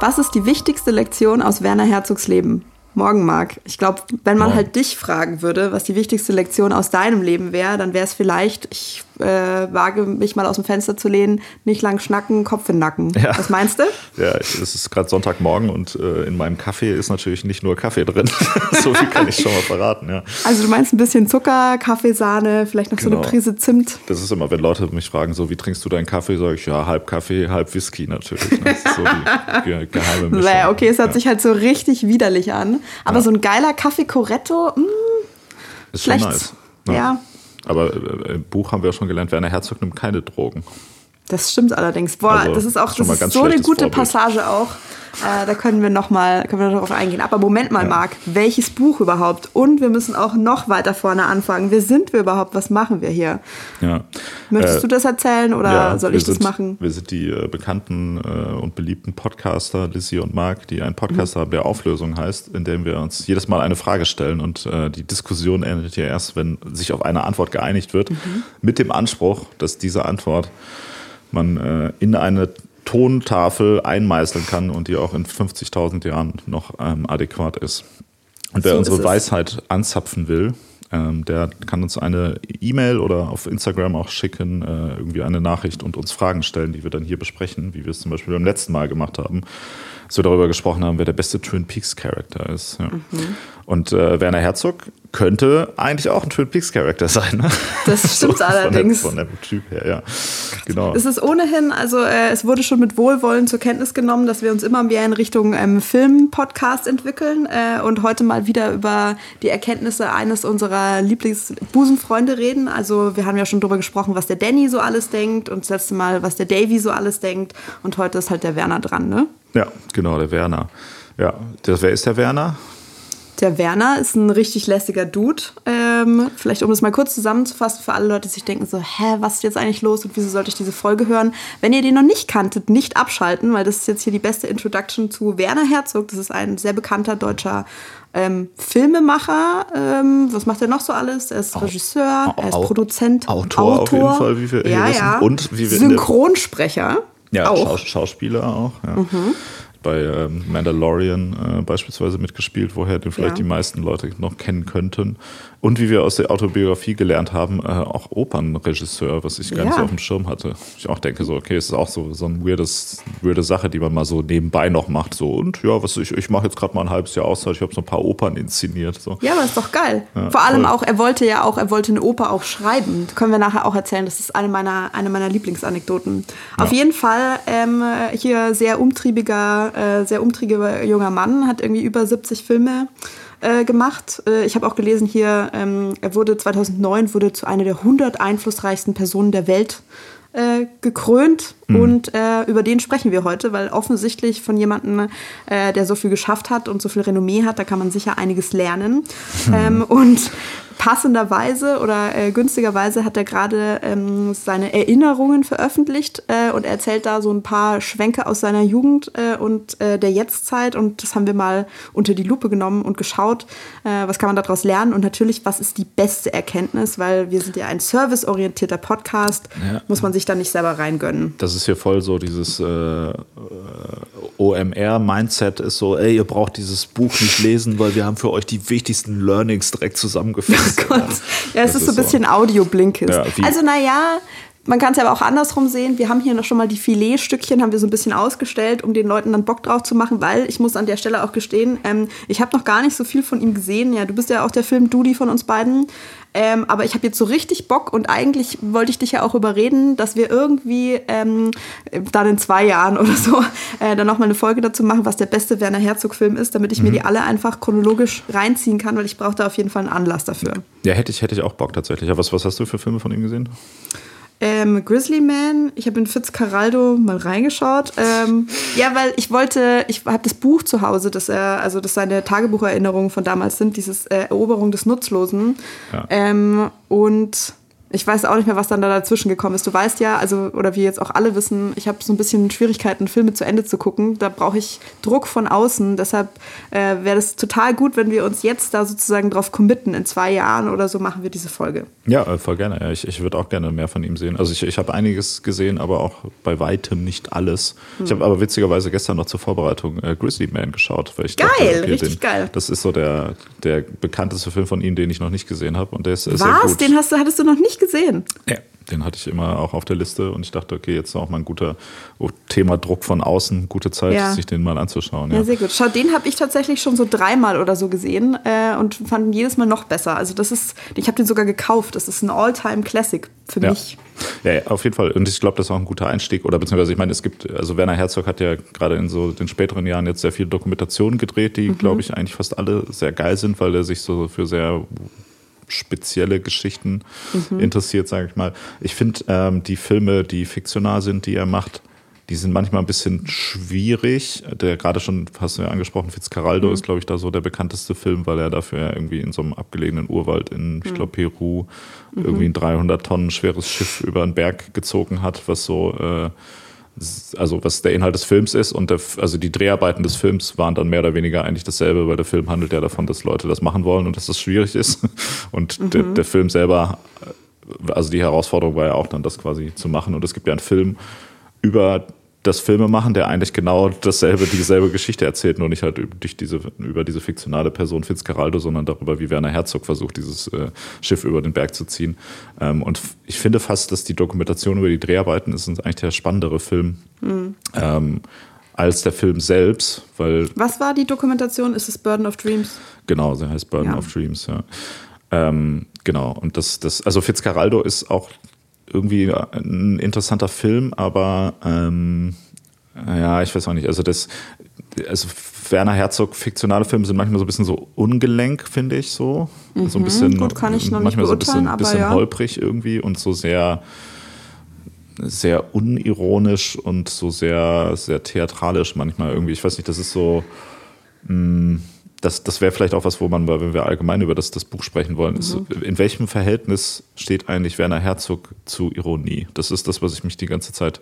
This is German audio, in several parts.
Was ist die wichtigste Lektion aus Werner Herzogs Leben? Morgen, Marc. Ich glaube, wenn man Morgen. halt dich fragen würde, was die wichtigste Lektion aus deinem Leben wäre, dann wäre es vielleicht, ich äh, wage mich mal aus dem Fenster zu lehnen, nicht lang schnacken, Kopf in den Nacken. Ja. Was meinst du? Ja, es ist gerade Sonntagmorgen und äh, in meinem Kaffee ist natürlich nicht nur Kaffee drin. so viel kann ich schon mal verraten, ja. Also du meinst ein bisschen Zucker, Kaffeesahne, vielleicht noch so Genau. eine Prise Zimt. Das ist immer, wenn Leute mich fragen, so wie trinkst du deinen Kaffee, sage ich, ja, halb Kaffee, halb Whisky natürlich. Ne? Das ist so die ge geheime Mischung. Okay, es hört ja. sich halt so richtig widerlich an. Aber Ja. so ein geiler Kaffee Corretto, mh, ist schon nice. Ja. Aber äh, im Buch haben wir ja schon gelernt, Werner Herzog nimmt keine Drogen. Das stimmt allerdings. Boah, Also, das ist auch schon das ist so eine gute Vorbild. Passage auch. Äh, da können wir noch mal können wir noch darauf eingehen. Aber Moment mal, Ja. Marc, welches Buch überhaupt? Und wir müssen auch noch weiter vorne anfangen. Wer sind wir überhaupt? Was machen wir hier? Ja. Möchtest Äh, du das erzählen oder Ja, soll ich das sind, machen? Wir sind die äh, bekannten äh, und beliebten Podcaster, Lizzie und Marc, die einen Podcast haben, der Auflösung heißt, in dem wir uns jedes Mal eine Frage stellen und äh, die Diskussion endet ja erst, wenn sich auf eine Antwort geeinigt wird, mit dem Anspruch, dass diese Antwort man äh, in eine Tontafel einmeißeln kann und die auch in 50.000 Jahren noch ähm, adäquat ist. Und wer So unsere. Weisheit anzapfen will, ähm, der kann uns eine E-Mail oder auf Instagram auch schicken, äh, irgendwie eine Nachricht und uns Fragen stellen, die wir dann hier besprechen, wie wir es zum Beispiel beim letzten Mal gemacht haben, als wir darüber gesprochen haben, wer der beste Twin Peaks Charakter ist. Ja. Mhm. Und äh, Werner Herzog könnte eigentlich auch ein Twin Peaks Charakter sein. Ne? Das stimmt So allerdings. Von dem, von dem Typ her, ja. Genau. Es ist ohnehin, also äh, es wurde schon mit Wohlwollen zur Kenntnis genommen, dass wir uns immer mehr in Richtung ähm, Film-Podcast entwickeln äh, und heute mal wieder über die Erkenntnisse eines unserer Lieblingsbusenfreunde reden. Also wir haben ja schon darüber gesprochen, was der Danny so alles denkt und das letzte Mal, was der Davy so alles denkt und heute ist halt der Werner dran, ne? Ja, genau, der Werner. Ja, der, wer ist der Werner? Der Werner ist ein richtig lässiger Dude. Ähm, vielleicht um das mal kurz zusammenzufassen für alle Leute, die sich denken so, hä, was ist jetzt eigentlich los und wieso sollte ich diese Folge hören? Wenn ihr den noch nicht kanntet, nicht abschalten, weil das ist jetzt hier die beste Introduction zu Werner Herzog. Das ist ein sehr bekannter deutscher ähm, Filmemacher. Ähm, was macht er noch so alles? Er ist Regisseur, er ist Au- Produzent, Autor auf jeden Fall, wie wir hier ja, wissen. ja. Und wie wir Synchronsprecher. Ja, auch. Mhm. Schaus Schauspieler auch. Ja. Bei ähm, Mandalorian äh, beispielsweise mitgespielt, woher den vielleicht Ja. die meisten Leute noch kennen könnten. Und wie wir aus der Autobiografie gelernt haben, äh, auch Opernregisseur, was ich gar nicht Ja. so auf dem Schirm hatte. Ich auch denke so, okay, es ist auch so, so eine weirdes, weirde Sache, die man mal so nebenbei noch macht. So, und ja, was ich, ich mache jetzt gerade mal ein halbes Jahr Auszeit, ich habe so ein paar Opern inszeniert. So. Ja, aber ist doch geil. Ja, Vor allem voll. auch, er wollte ja auch, er wollte eine Oper auch schreiben. Das können wir nachher auch erzählen. Das ist eine meiner, eine meiner Lieblingsanekdoten. Auf jeden Fall ähm, hier sehr umtriebiger, äh, sehr umtriebiger junger Mann, hat irgendwie über 70 Filme äh, gemacht. Äh, ich habe auch gelesen hier, ähm, er wurde 2009 wurde zu einer der 100 einflussreichsten Personen der Welt äh, gekrönt und äh, über den sprechen wir heute, weil offensichtlich von jemandem, der so viel geschafft hat und so viel Renommee hat, da kann man sicher einiges lernen. Ähm, und passenderweise oder äh, günstigerweise hat er gerade ähm, seine Erinnerungen veröffentlicht äh, und er erzählt da so ein paar Schwenke aus seiner Jugend äh, und äh, der Jetztzeit und das haben wir mal unter die Lupe genommen und geschaut, äh, was kann man daraus lernen und natürlich, was ist die beste Erkenntnis, weil wir sind ja ein serviceorientierter Podcast, Ja. muss man sich da nicht selber reingönnen. Das ist hier voll so dieses äh, OMR-Mindset ist so, ey, ihr braucht dieses Buch nicht lesen, weil wir haben für euch die wichtigsten Learnings direkt zusammengefasst. Gott. Ja, es ist so ein bisschen Audio-Blinkes. Ja, also, naja, man kann es aber auch andersrum sehen. Wir haben hier noch schon mal die Filetstückchen, haben wir so ein bisschen ausgestellt, um den Leuten dann Bock drauf zu machen, weil ich muss an der Stelle auch gestehen, ähm, ich habe noch gar nicht so viel von ihm gesehen. Ja, du bist ja auch der Film-Dudi von uns beiden. Ähm, aber ich habe jetzt so richtig Bock und eigentlich wollte ich dich ja auch überreden, dass wir irgendwie ähm, dann in zwei Jahren oder so äh, dann nochmal eine Folge dazu machen, was der beste Werner Herzog-Film ist, damit ich mir die alle einfach chronologisch reinziehen kann, weil ich brauche da auf jeden Fall einen Anlass dafür. Ja, hätte ich, hätte ich auch Bock tatsächlich. Aber was, was hast du für Filme von ihm gesehen? Ähm, Grizzly Man, ich habe in Fitzcarraldo mal reingeschaut. Ähm, ja, weil ich wollte, ich habe das Buch zu Hause, das er, also das seine Tagebucherinnerungen von damals sind, dieses äh, Eroberung des Nutzlosen. Ja. Ähm, und Ich weiß auch nicht mehr, was dann da dazwischen gekommen ist. Du weißt ja, also, oder wir jetzt auch alle wissen, ich habe so ein bisschen Schwierigkeiten, Filme zu Ende zu gucken. Da brauche ich Druck von außen. Deshalb äh, wäre es total gut, wenn wir uns jetzt da sozusagen drauf committen. In zwei Jahren oder so machen wir diese Folge. Ja, äh, voll gerne. Ich, ich würde auch gerne mehr von ihm sehen. Also ich, ich habe einiges gesehen, aber auch bei weitem nicht alles. Hm. Ich habe aber witzigerweise gestern noch zur Vorbereitung äh, Grizzly Man geschaut. Weil ich geil, dachte, okay, richtig den, geil. Das ist so der, der bekannteste Film von ihm, den ich noch nicht gesehen habe. Und der ist, ist Was? Den hast du, hattest du noch nicht gesehen? Ja, den hatte ich immer auch auf der Liste und ich dachte, okay, jetzt ist auch mal ein guter oh, Thema Druck von außen, gute Zeit, ja. sich den mal anzuschauen. Ja, ja sehr gut. Schau, den habe ich tatsächlich schon so dreimal oder so gesehen äh, und fand ihn jedes Mal noch besser. Also das ist, ich habe den sogar gekauft. Das ist ein All-Time-Classic für ja. mich. Ja, auf jeden Fall. Und ich glaube, das ist auch ein guter Einstieg. Oder beziehungsweise, ich meine, es gibt, also Werner Herzog hat ja gerade in so den späteren Jahren jetzt sehr viele Dokumentationen gedreht, die, mhm. glaube ich, eigentlich fast alle sehr geil sind, weil er sich so für sehr spezielle Geschichten mhm. interessiert, sage ich mal. Ich finde ähm, die Filme, die fiktional sind, die er macht, die sind manchmal ein bisschen schwierig. Der gerade schon, hast du ja angesprochen, Fitzcarraldo mhm. ist, glaube ich, da so der bekannteste Film, weil er dafür irgendwie in so einem abgelegenen Urwald in, ich mhm. glaube, Peru mhm. irgendwie ein 300 Tonnen schweres Schiff über einen Berg gezogen hat, was so äh, also was der Inhalt des Films ist und der, also die Dreharbeiten des Films waren dann mehr oder weniger eigentlich dasselbe, weil der Film handelt ja davon, dass Leute das machen wollen und dass das schwierig ist. Und mhm. der, der, Film selber, also die Herausforderung war ja auch dann, das quasi zu machen. Und es gibt ja einen Film über das Filme machen, der eigentlich genau dasselbe, dieselbe Geschichte erzählt, nur nicht halt durch diese, über diese fiktionale Person Fitzcarraldo, sondern darüber, wie Werner Herzog versucht, dieses äh, Schiff über den Berg zu ziehen. Ähm, und ich finde fast, dass die Dokumentation über die Dreharbeiten ist eigentlich der spannendere Film. Mhm. Ähm, als der Film selbst, weil. Was war die Dokumentation? Ist es Burden of Dreams? Genau, sie heißt Burden ja. of Dreams, ja. Ähm, genau, und das, das, also Fitzcarraldo ist auch irgendwie ein interessanter Film, aber ähm, ja, ich weiß auch nicht. Also das, also Werner Herzog fiktionale Filme sind manchmal so ein bisschen so ungelenk, finde ich so. Mhm, so ein bisschen gut, kann ich noch manchmal so ein bisschen, bisschen ja. holprig irgendwie und so sehr sehr unironisch und so sehr sehr theatralisch manchmal irgendwie. Ich weiß nicht, das ist so mh, mm, das, das wäre vielleicht auch was, wo man, wenn wir allgemein über das, das Buch sprechen wollen, ist, mhm. in welchem Verhältnis steht eigentlich Werner Herzog zu Ironie? Das ist das, was ich mich die ganze Zeit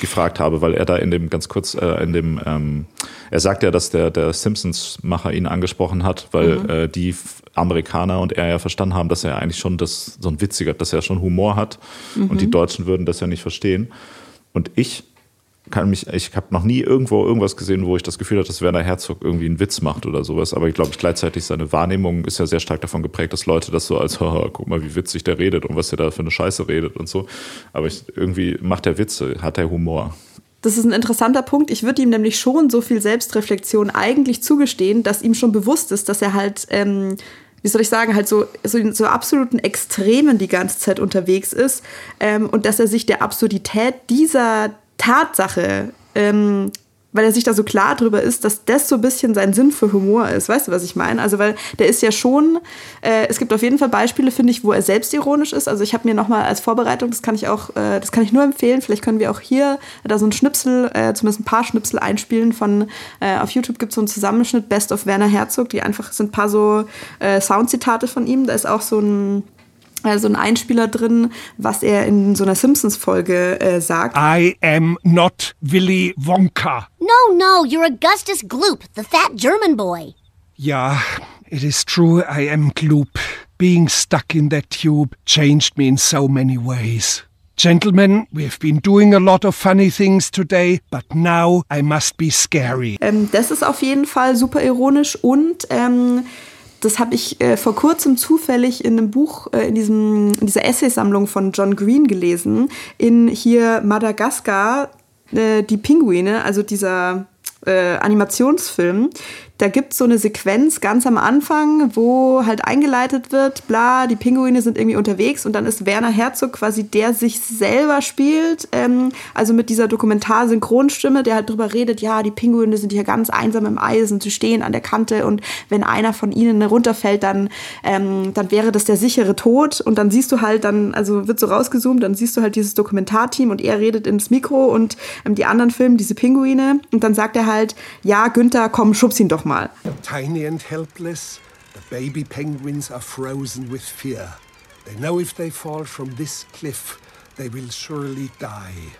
gefragt habe, weil er da in dem, ganz kurz, äh, in dem, ähm, er sagt ja, dass der, der Simpsons-Macher ihn angesprochen hat, weil mhm. äh, die Amerikaner und er ja verstanden haben, dass er eigentlich schon das, so ein witziger, dass er schon Humor hat mhm. und die Deutschen würden das ja nicht verstehen. Und ich kann mich, ich habe noch nie irgendwo irgendwas gesehen, wo ich das Gefühl hatte, dass Werner Herzog irgendwie einen Witz macht oder sowas. Aber ich glaube, gleichzeitig seine Wahrnehmung ist ja sehr stark davon geprägt, dass Leute das so als, guck mal, wie witzig der redet und was der da für eine Scheiße redet und so. Aber ich, irgendwie macht er Witze, hat er Humor. Das ist ein interessanter Punkt. Ich würde ihm nämlich schon so viel Selbstreflexion eigentlich zugestehen, dass ihm schon bewusst ist, dass er halt, ähm, wie soll ich sagen, halt so, so in so absoluten Extremen die ganze Zeit unterwegs ist ähm, und dass er sich der Absurdität dieser Tatsache, ähm, weil er sich da so klar drüber ist, dass das so ein bisschen sein Sinn für Humor ist. Weißt du, was ich meine? Also, weil der ist ja schon, äh, es gibt auf jeden Fall Beispiele, finde ich, wo er selbstironisch ist. Also, ich habe mir nochmal als Vorbereitung, das kann ich auch, äh, das kann ich nur empfehlen, vielleicht können wir auch hier da so ein Schnipsel, äh, zumindest ein paar Schnipsel einspielen von, äh, auf YouTube gibt es so einen Zusammenschnitt Best of Werner Herzog, die einfach sind ein paar so äh, Soundzitate von ihm. Da ist auch so ein so ein Einspieler drin, was er in so einer Simpsons-Folge äh, sagt. I am not Willy Wonka. No, no, you're Augustus Gloop, the fat German boy. Ja, it is true, I am Gloop. Being stuck in that tube changed me in so many ways. Gentlemen, we have been doing a lot of funny things today, but now I must be scary. Ähm, das ist auf jeden Fall super ironisch und ähm, das habe ich äh, vor kurzem zufällig in einem Buch, äh, in, diesem, in dieser Essaysammlung von John Green gelesen, in hier Madagaskar, äh, die Pinguine, also dieser äh, Animationsfilm, da gibt es so eine Sequenz ganz am Anfang, wo halt eingeleitet wird, bla, die Pinguine sind irgendwie unterwegs und dann ist Werner Herzog quasi der sich selber spielt, ähm, also mit dieser Dokumentar-Synchronstimme, der halt drüber redet, ja, die Pinguine sind hier ganz einsam im Eis und sie stehen an der Kante und wenn einer von ihnen runterfällt, dann, ähm, dann wäre das der sichere Tod. Und dann siehst du halt dann, also wird so rausgezoomt, dann siehst du halt dieses Dokumentarteam und er redet ins Mikro und ähm, die anderen filmen diese Pinguine und dann sagt er halt, ja, Günther, komm, schubs ihn doch mal Tiny and helpless, the baby penguins are frozen with fear. They know if they fall from this cliff, they will surely die.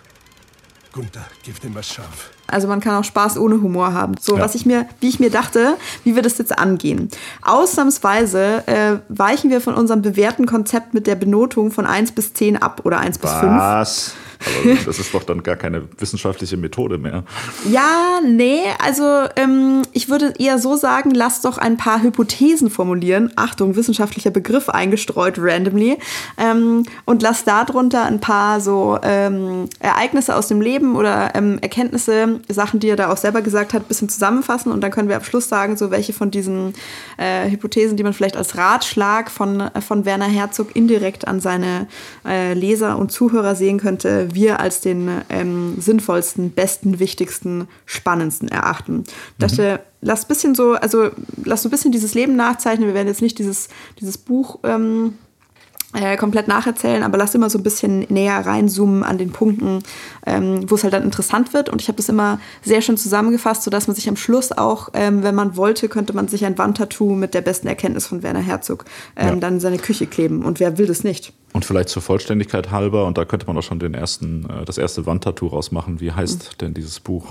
Gunther, give them a shove. Also man kann auch Spaß ohne Humor haben. So, Ja. was ich mir, wie ich mir dachte, wie wir das jetzt angehen. Ausnahmsweise äh, weichen wir von unserem bewährten Konzept mit der Benotung von 1 bis 10 ab oder 1 bis 5. Was? Aber das ist doch dann gar keine wissenschaftliche Methode mehr. Ja, nee, also ähm, ich würde eher so sagen, lass doch ein paar Hypothesen formulieren. Achtung, wissenschaftlicher Begriff eingestreut randomly. Ähm, und lass darunter ein paar so ähm, Ereignisse aus dem Leben oder ähm, Erkenntnisse, Sachen, die er da auch selber gesagt hat, ein bisschen zusammenfassen. Und dann können wir am Schluss sagen, so welche von diesen äh, Hypothesen, die man vielleicht als Ratschlag von, äh, von Werner Herzog indirekt an seine äh, Leser und Zuhörer sehen könnte, wir als den ähm, sinnvollsten, besten, wichtigsten, spannendsten erachten. Ich dachte, lass ein bisschen so, also lass so ein bisschen dieses Leben nachzeichnen. Wir werden jetzt nicht dieses, dieses Buch ähm, äh, komplett nacherzählen, aber lass immer so ein bisschen näher reinzoomen an den Punkten, ähm, wo es halt dann interessant wird. Und ich habe das immer sehr schön zusammengefasst, sodass man sich am Schluss auch, ähm, wenn man wollte, könnte man sich ein Wandtattoo mit der besten Erkenntnis von Werner Herzog ähm, Ja. dann in seine Küche kleben. Und wer will das nicht? Und vielleicht zur Vollständigkeit halber, und da könnte man auch schon den ersten, äh, das erste Wandtattoo rausmachen. Wie heißt denn dieses Buch?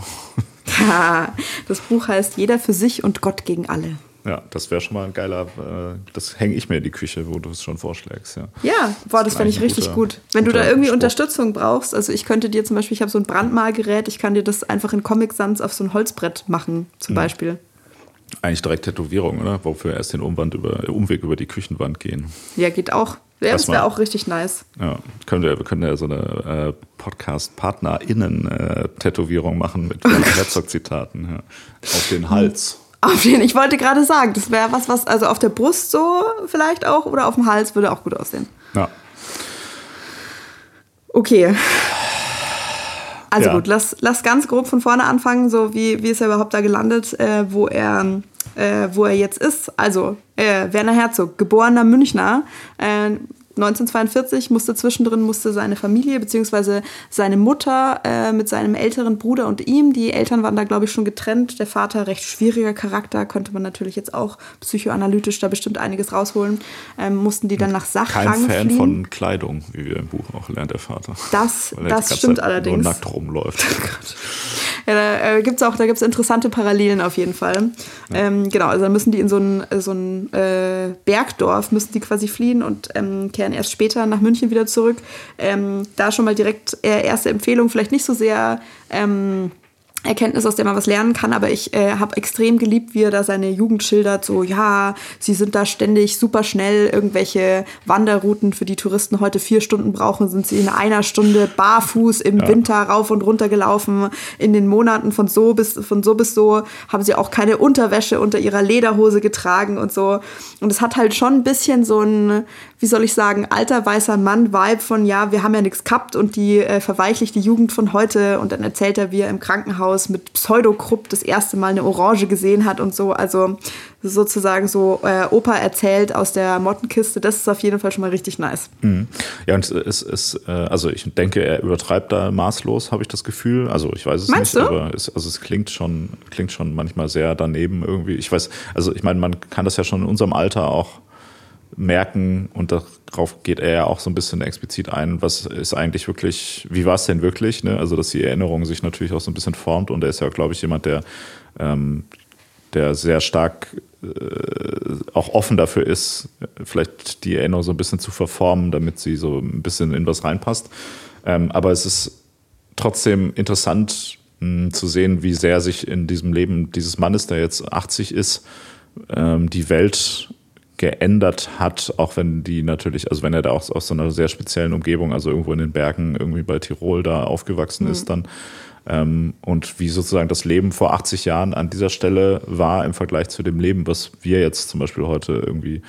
das Buch heißt Jeder für sich und Gott gegen alle. Ja, das wäre schon mal ein geiler, äh, das hänge ich mir in die Küche, wo du es schon vorschlägst. Ja, Ja, boah, das ist fände ich richtig guter- gut. Wenn du da irgendwie Spruch. Unterstützung brauchst, also ich könnte dir zum Beispiel, ich habe so ein Brandmalgerät, ich kann dir das einfach in Comic Sans auf so ein Holzbrett machen, zum Mhm. Beispiel. Eigentlich direkt Tätowierung, oder? Wofür erst den Umwand über, Umweg über die Küchenwand gehen. Ja, geht auch. Ja, das wäre auch richtig nice. Ja, können wir, wir können ja so eine äh, Podcast-PartnerInnen-Tätowierung machen mit Herzog-Zitaten ja. auf den Hals. Auf jeden ich wollte gerade sagen, das wäre was, was, also auf der Brust so vielleicht auch oder auf dem Hals würde auch gut aussehen. Ja. Okay. Also Ja. gut, lass, lass ganz grob von vorne anfangen, so wie, wie ist er überhaupt da gelandet, äh, wo, er, äh, wo er jetzt ist. Also, äh, Werner Herzog, geborener Münchner, äh, 1942 musste zwischendrin musste seine Familie bzw. seine Mutter äh, mit seinem älteren Bruder und ihm, die Eltern waren da glaube ich schon getrennt, der Vater recht schwieriger Charakter, könnte man natürlich jetzt auch psychoanalytisch da bestimmt einiges rausholen, ähm, mussten die dann nach Kein Sachrang Fan fliehen. von Kleidung, wie wir im Buch auch lernt, der Vater. Das- das stimmt Zeit allerdings. Nur nackt rumläuft. Ja, da äh, gibt's auch, da gibt's interessante Parallelen auf jeden Fall. Ähm, genau, also dann müssen die in so ein, so ein äh, Bergdorf, müssen die quasi fliehen und ähm, kehren erst später nach München wieder zurück. Ähm, da schon mal direkt äh, erste Empfehlung, vielleicht nicht so sehr ähm, Erkenntnis, aus der man was lernen kann, aber ich äh, habe extrem geliebt, wie er da seine Jugend schildert. So, ja, sie sind da ständig super schnell. Irgendwelche Wanderrouten, für die Touristen heute vier Stunden brauchen, sind sie in einer Stunde barfuß im Winter rauf und runter gelaufen. In den Monaten von so bis von so bis so haben sie auch keine Unterwäsche unter ihrer Lederhose getragen und so. Und es hat halt schon ein bisschen so ein, wie soll ich sagen, alter weißer Mann-Vibe von, ja, wir haben ja nichts gehabt und die äh, verweichlicht die Jugend von heute. Und dann erzählt er, wie er im Krankenhaus mit Pseudokrupp das erste Mal eine Orange gesehen hat und so. Also sozusagen so äh, Opa erzählt aus der Mottenkiste. Das ist auf jeden Fall schon mal richtig nice. Ja, und es ist, äh, also ich denke, er übertreibt da maßlos, habe ich das Gefühl. Also ich weiß es Meinst nicht, du? aber es, also es klingt schon, klingt schon manchmal sehr daneben irgendwie. Ich weiß, also ich meine, man kann das ja schon in unserem Alter auch merken und darauf geht er ja auch so ein bisschen explizit ein, was ist eigentlich wirklich, wie war es denn wirklich? Ne? Also dass die Erinnerung sich natürlich auch so ein bisschen formt und er ist ja, glaube ich, jemand, der, ähm, der sehr stark äh, auch offen dafür ist, vielleicht die Erinnerung so ein bisschen zu verformen, damit sie so ein bisschen in was reinpasst. Ähm, aber es ist trotzdem interessant mh, zu sehen, wie sehr sich in diesem Leben dieses Mannes, der jetzt 80 ist, ähm, die Welt geändert hat, auch wenn die natürlich, also wenn er da auch aus so einer sehr speziellen Umgebung, also irgendwo in den Bergen, irgendwie bei Tirol da aufgewachsen ist, dann. Ähm, und wie sozusagen das Leben vor 80 Jahren an dieser Stelle war im Vergleich zu dem Leben, was wir jetzt zum Beispiel heute irgendwie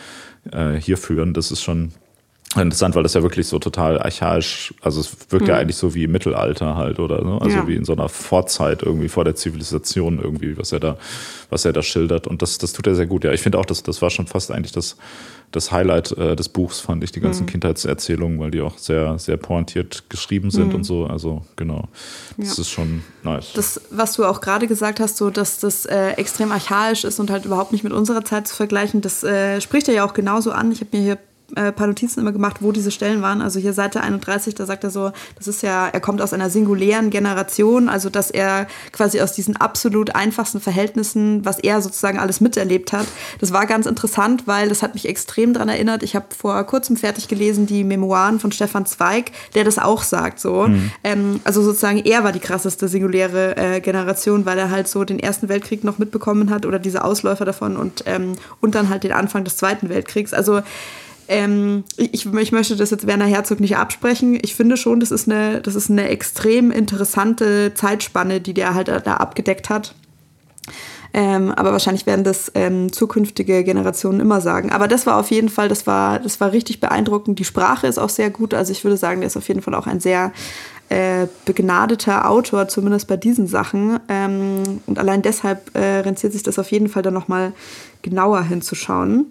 äh, hier führen, das ist schon interessant, weil das ja wirklich so total archaisch, also es wirkt ja eigentlich so wie im Mittelalter halt oder ne? also Ja. wie in so einer Vorzeit irgendwie vor der Zivilisation irgendwie, was er da, was er da schildert und das, das tut er sehr gut. Ja, ich finde auch, das, das war schon fast eigentlich das, das Highlight äh, des Buchs, fand ich die ganzen Kindheitserzählungen, weil die auch sehr, sehr pointiert geschrieben sind und so. Also genau, das Ja. ist schon nice. Das, was du auch gerade gesagt hast, so dass das äh, extrem archaisch ist und halt überhaupt nicht mit unserer Zeit zu vergleichen, das äh, spricht er ja auch genauso an. Ich habe mir hier äh, paar Notizen immer gemacht, wo diese Stellen waren. Also hier Seite 31, da sagt er so, das ist ja, er kommt aus einer singulären Generation, also dass er quasi aus diesen absolut einfachsten Verhältnissen, was er sozusagen alles miterlebt hat. Das war ganz interessant, weil das hat mich extrem daran erinnert. Ich habe vor kurzem fertig gelesen die Memoiren von Stefan Zweig, der das auch sagt. So, mhm. ähm, also sozusagen er war die krasseste singuläre äh, Generation, weil er halt so den Ersten Weltkrieg noch mitbekommen hat oder diese Ausläufer davon und ähm, und dann halt den Anfang des Zweiten Weltkriegs. Also ähm, ich, ich, möchte das jetzt Werner Herzog nicht absprechen. Ich finde schon, das ist eine, das ist eine extrem interessante Zeitspanne, die der halt da abgedeckt hat. Ähm, aber wahrscheinlich werden das ähm, zukünftige Generationen immer sagen. Aber das war auf jeden Fall, das war, das war richtig beeindruckend. Die Sprache ist auch sehr gut. Also ich würde sagen, der ist auf jeden Fall auch ein sehr äh, begnadeter Autor, zumindest bei diesen Sachen. Ähm, und allein deshalb äh, rentiert sich das auf jeden Fall dann nochmal genauer hinzuschauen.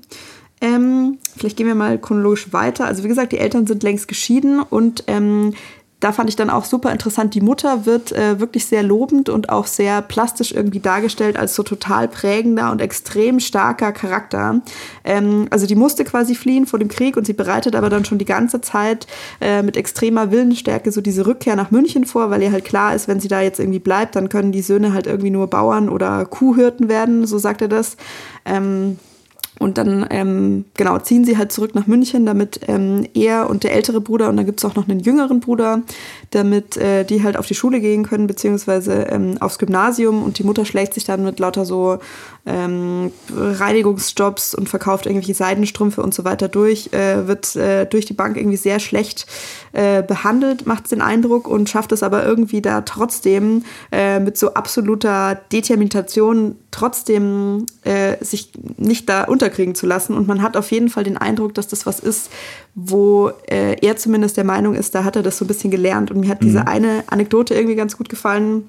Ähm, vielleicht gehen wir mal chronologisch weiter. Also wie gesagt, die Eltern sind längst geschieden und ähm, da fand ich dann auch super interessant, die Mutter wird äh, wirklich sehr lobend und auch sehr plastisch irgendwie dargestellt als so total prägender und extrem starker Charakter. Ähm, also die musste quasi fliehen vor dem Krieg und sie bereitet aber dann schon die ganze Zeit äh, mit extremer Willensstärke so diese Rückkehr nach München vor, weil ihr halt klar ist, wenn sie da jetzt irgendwie bleibt, dann können die Söhne halt irgendwie nur Bauern oder Kuhhirten werden, so sagt er das. Ähm, und dann, ähm, genau, ziehen sie halt zurück nach München, damit ähm, er und der ältere Bruder, und dann gibt es auch noch einen jüngeren Bruder, damit äh, die halt auf die Schule gehen können, beziehungsweise ähm, aufs Gymnasium. Und die Mutter schlägt sich dann mit lauter so ähm, Reinigungsjobs und verkauft irgendwelche Seidenstrümpfe und so weiter durch, äh, wird äh, durch die Bank irgendwie sehr schlecht äh, behandelt, macht den Eindruck und schafft es aber irgendwie da trotzdem äh, mit so absoluter Determination trotzdem äh, sich nicht da unterkriegen zu lassen. Und man hat auf jeden Fall den Eindruck, dass das was ist, wo äh, er zumindest der Meinung ist, da hat er das so ein bisschen gelernt. Und mir hat mhm. diese eine Anekdote irgendwie ganz gut gefallen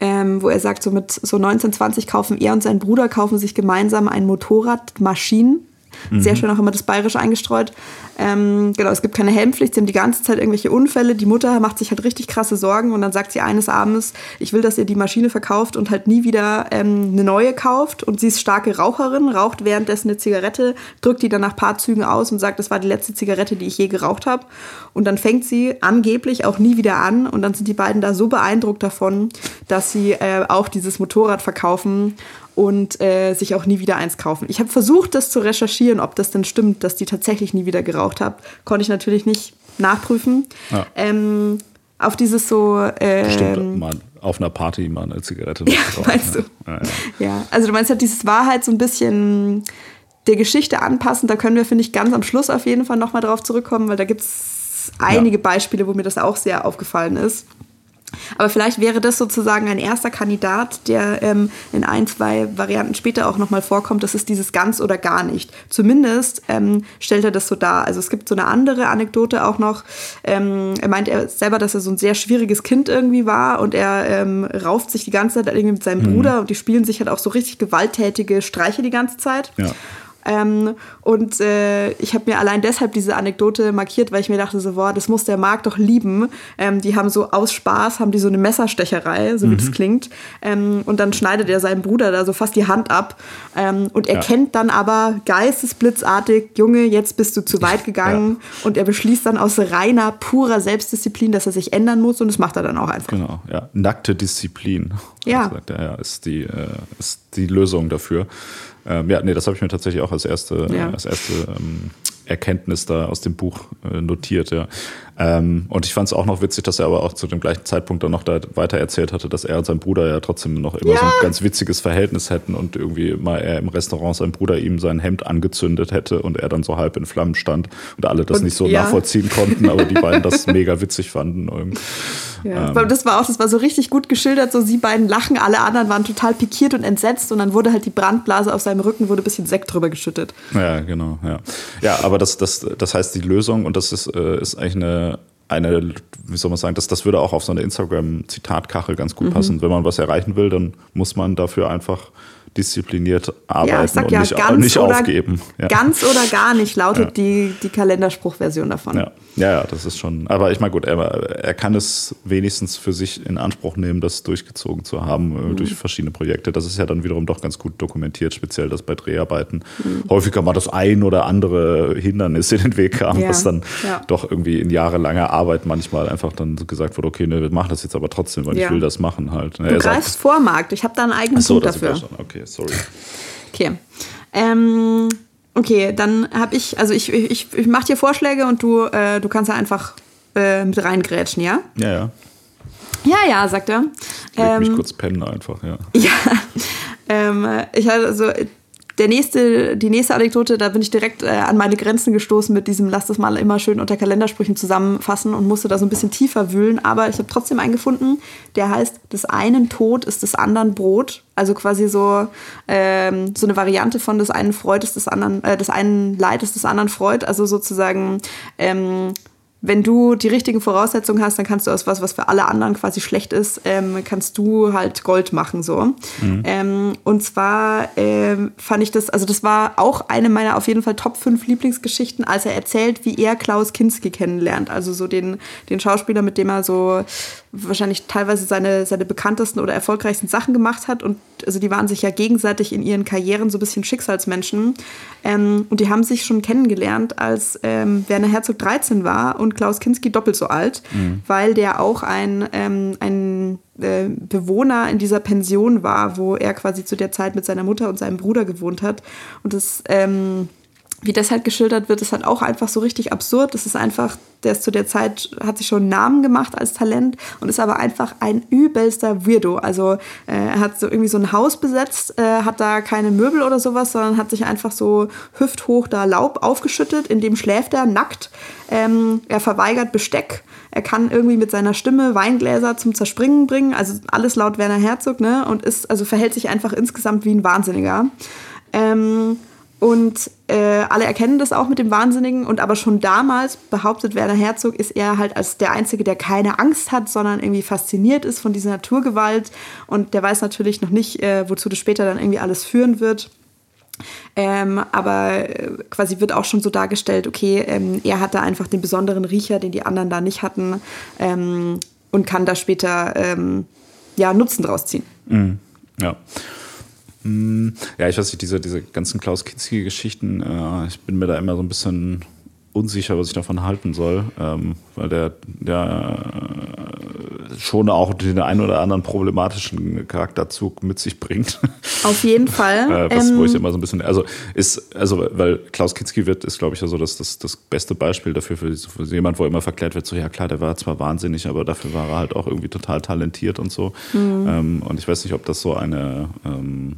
ähm, wo er sagt, so mit so 19, 20 kaufen er und sein Bruder kaufen sich gemeinsam ein Motorrad, Maschinen Mhm. Sehr schön auch immer das Bayerische eingestreut. Ähm, genau, es gibt keine Helmpflicht, sie haben die ganze Zeit irgendwelche Unfälle. Die Mutter macht sich halt richtig krasse Sorgen und dann sagt sie eines Abends, ich will, dass ihr die Maschine verkauft und halt nie wieder ähm, eine neue kauft. Und sie ist starke Raucherin, raucht währenddessen eine Zigarette, drückt die dann nach paar Zügen aus und sagt, das war die letzte Zigarette, die ich je geraucht habe. Und dann fängt sie angeblich auch nie wieder an und dann sind die beiden da so beeindruckt davon, dass sie äh, auch dieses Motorrad verkaufen und äh, sich auch nie wieder eins kaufen. Ich habe versucht, das zu recherchieren, ob das denn stimmt, dass die tatsächlich nie wieder geraucht haben. Konnte ich natürlich nicht nachprüfen. Ja. Ähm, auf dieses so. Ähm, Stimmt, mal auf einer Party mal eine Zigarette. Ja, meinst du? Ja, ja. ja, also du meinst halt dieses Wahrheit so ein bisschen der Geschichte anpassen. Da können wir, finde ich, ganz am Schluss auf jeden Fall nochmal drauf zurückkommen, weil da gibt es einige Beispiele, wo mir das auch sehr aufgefallen ist. Aber vielleicht wäre das sozusagen ein erster Kandidat, der ähm, in ein, zwei Varianten später auch nochmal vorkommt. Das ist dieses ganz oder gar nicht. Zumindest ähm, stellt er das so dar. Also es gibt so eine andere Anekdote auch noch. Ähm, er meint er selber, dass er so ein sehr schwieriges Kind irgendwie war und er ähm, rauft sich die ganze Zeit irgendwie mit seinem mhm. Bruder und die spielen sich halt auch so richtig gewalttätige Streiche die ganze Zeit. Ja. Ähm, und äh, ich habe mir allein deshalb diese Anekdote markiert, weil ich mir dachte so, boah, das muss der Markt doch lieben. Ähm, die haben so aus Spaß, haben die so eine Messerstecherei, so wie mhm. das klingt. Ähm, und dann schneidet er seinem Bruder da so fast die Hand ab. Ähm, und er ja. kennt dann aber geistesblitzartig, Junge, jetzt bist du zu weit gegangen. Ja. Und er beschließt dann aus reiner, purer Selbstdisziplin, dass er sich ändern muss. Und das macht er dann auch einfach. Genau, ja. Nackte Disziplin. Ja. Sagt er, ja, ist die, äh, ist die Lösung dafür. Ähm, ja, nee, das habe ich mir tatsächlich auch als erste, ja. als erste ähm, Erkenntnis da aus dem Buch äh, notiert, ja. Ähm, und ich fand es auch noch witzig, dass er aber auch zu dem gleichen Zeitpunkt dann noch da weiter erzählt hatte, dass er und sein Bruder ja trotzdem noch immer ja. so ein ganz witziges Verhältnis hätten und irgendwie mal er im Restaurant sein Bruder ihm sein Hemd angezündet hätte und er dann so halb in Flammen stand und alle das und, nicht so ja. nachvollziehen konnten, aber die beiden das mega witzig fanden. Ja. Ähm. Das war auch, das war so richtig gut geschildert, so sie beiden lachen, alle anderen waren total pikiert und entsetzt und dann wurde halt die Brandblase auf seinem Rücken, wurde ein bisschen Sekt drüber geschüttet. Ja, genau, ja. Ja, aber das, das, das heißt die Lösung und das ist, äh, ist eigentlich eine eine, wie soll man sagen, das, das würde auch auf so eine Instagram-Zitatkachel ganz gut mhm. passen. Wenn man was erreichen will, dann muss man dafür einfach diszipliniert arbeiten Ja, und ja, nicht, ganz, nicht oder, aufgeben. Ja. ganz oder gar nicht lautet die, die Kalenderspruchversion davon. Ja. ja, ja, das ist schon. Aber ich meine, gut, er, er kann es wenigstens für sich in Anspruch nehmen, das durchgezogen zu haben äh, Mhm. durch verschiedene Projekte. Das ist ja dann wiederum doch ganz gut dokumentiert, speziell das bei Dreharbeiten. Mhm. Häufiger mal das ein oder andere Hindernis in den Weg kam, was dann doch irgendwie in jahrelanger Arbeit manchmal einfach dann gesagt wurde, okay, ne, wir machen das jetzt aber trotzdem, weil ich will das machen halt. Ne, Du er sagt- greifst vor, Marc. Ich habe da einen eigenen Ach so, Punkt dafür. war sorry. Okay. Ähm, okay, dann habe ich, also ich, ich, ich mache dir Vorschläge und du, äh, du kannst da einfach äh, mit reingrätschen, ja? Ja, ja. Ja, ja, sagt er. Mich Ähm, kurz pennen einfach, ja. Ja, ähm, ich hatte also der nächste, die nächste Anekdote, da bin ich direkt äh, an meine Grenzen gestoßen mit diesem Lass das mal immer schön unter Kalendersprüchen zusammenfassen und musste da so ein bisschen tiefer wühlen. Aber ich habe trotzdem einen gefunden, der heißt, des einen Tod ist des anderen Brot. Also quasi so, ähm, so eine Variante von des einen Freud ist des anderen, äh, des einen Leid ist des anderen Freud. Also sozusagen, ähm, wenn du die richtigen Voraussetzungen hast, dann kannst du aus was, was für alle anderen quasi schlecht ist, ähm, kannst du halt Gold machen so. Ähm, und zwar ähm, fand ich das, also das war auch eine meiner auf jeden Fall Top 5 Lieblingsgeschichten, als er erzählt, wie er Klaus Kinski kennenlernt. Also so den, den Schauspieler, mit dem er so wahrscheinlich teilweise seine, seine bekanntesten oder erfolgreichsten Sachen gemacht hat. Und also die waren sich ja gegenseitig in ihren Karrieren so ein bisschen Schicksalsmenschen. Ähm, und die haben sich schon kennengelernt, als ähm, Werner Herzog 13 war und Klaus Kinski doppelt so alt, weil der auch ein, ähm, ein äh, Bewohner in dieser Pension war, wo er quasi zu der Zeit mit seiner Mutter und seinem Bruder gewohnt hat. Und das, ähm, wie das halt geschildert wird, ist halt auch einfach so richtig absurd. Das ist einfach, der ist zu der Zeit, hat sich schon einen Namen gemacht als Talent und ist aber einfach ein übelster Weirdo. Also äh, er hat so irgendwie so ein Haus besetzt, äh, hat da keine Möbel oder sowas, sondern hat sich einfach so hüfthoch da Laub aufgeschüttet, in dem schläft er nackt. Ähm, er verweigert Besteck. Er kann irgendwie mit seiner Stimme Weingläser zum Zerspringen bringen, also alles laut Werner Herzog, ne? Und ist, also verhält sich einfach insgesamt wie ein Wahnsinniger. Ähm, und äh, alle erkennen das auch mit dem Wahnsinnigen. Und aber schon damals behauptet Werner Herzog, ist er halt als der Einzige, der keine Angst hat, sondern irgendwie fasziniert ist von dieser Naturgewalt. Und der weiß natürlich noch nicht, äh, wozu das später dann irgendwie alles führen wird. Ähm, aber äh, quasi wird auch schon so dargestellt, okay, ähm, er hat da einfach den besonderen Riecher, den die anderen da nicht hatten ähm, und kann da später ähm, ja, Nutzen draus ziehen. Ja. Hm, Ja, ich weiß nicht, diese, diese ganzen Klaus Kinski-Geschichten, äh, ich bin mir da immer so ein bisschen unsicher, was ich davon halten soll, ähm, weil der, der äh, schon auch den einen oder anderen problematischen Charakterzug mit sich bringt. Auf jeden Fall. äh, was, wo ich Ähm, immer so ein bisschen, also ist, also weil Klaus Kinski wird, ist, glaube ich, ja so das, das, das beste Beispiel dafür für, für jemand, wo immer verklärt wird, so ja klar, der war zwar wahnsinnig, aber dafür war er halt auch irgendwie total talentiert und so. Mhm. Ähm, und ich weiß nicht, ob das so eine ähm,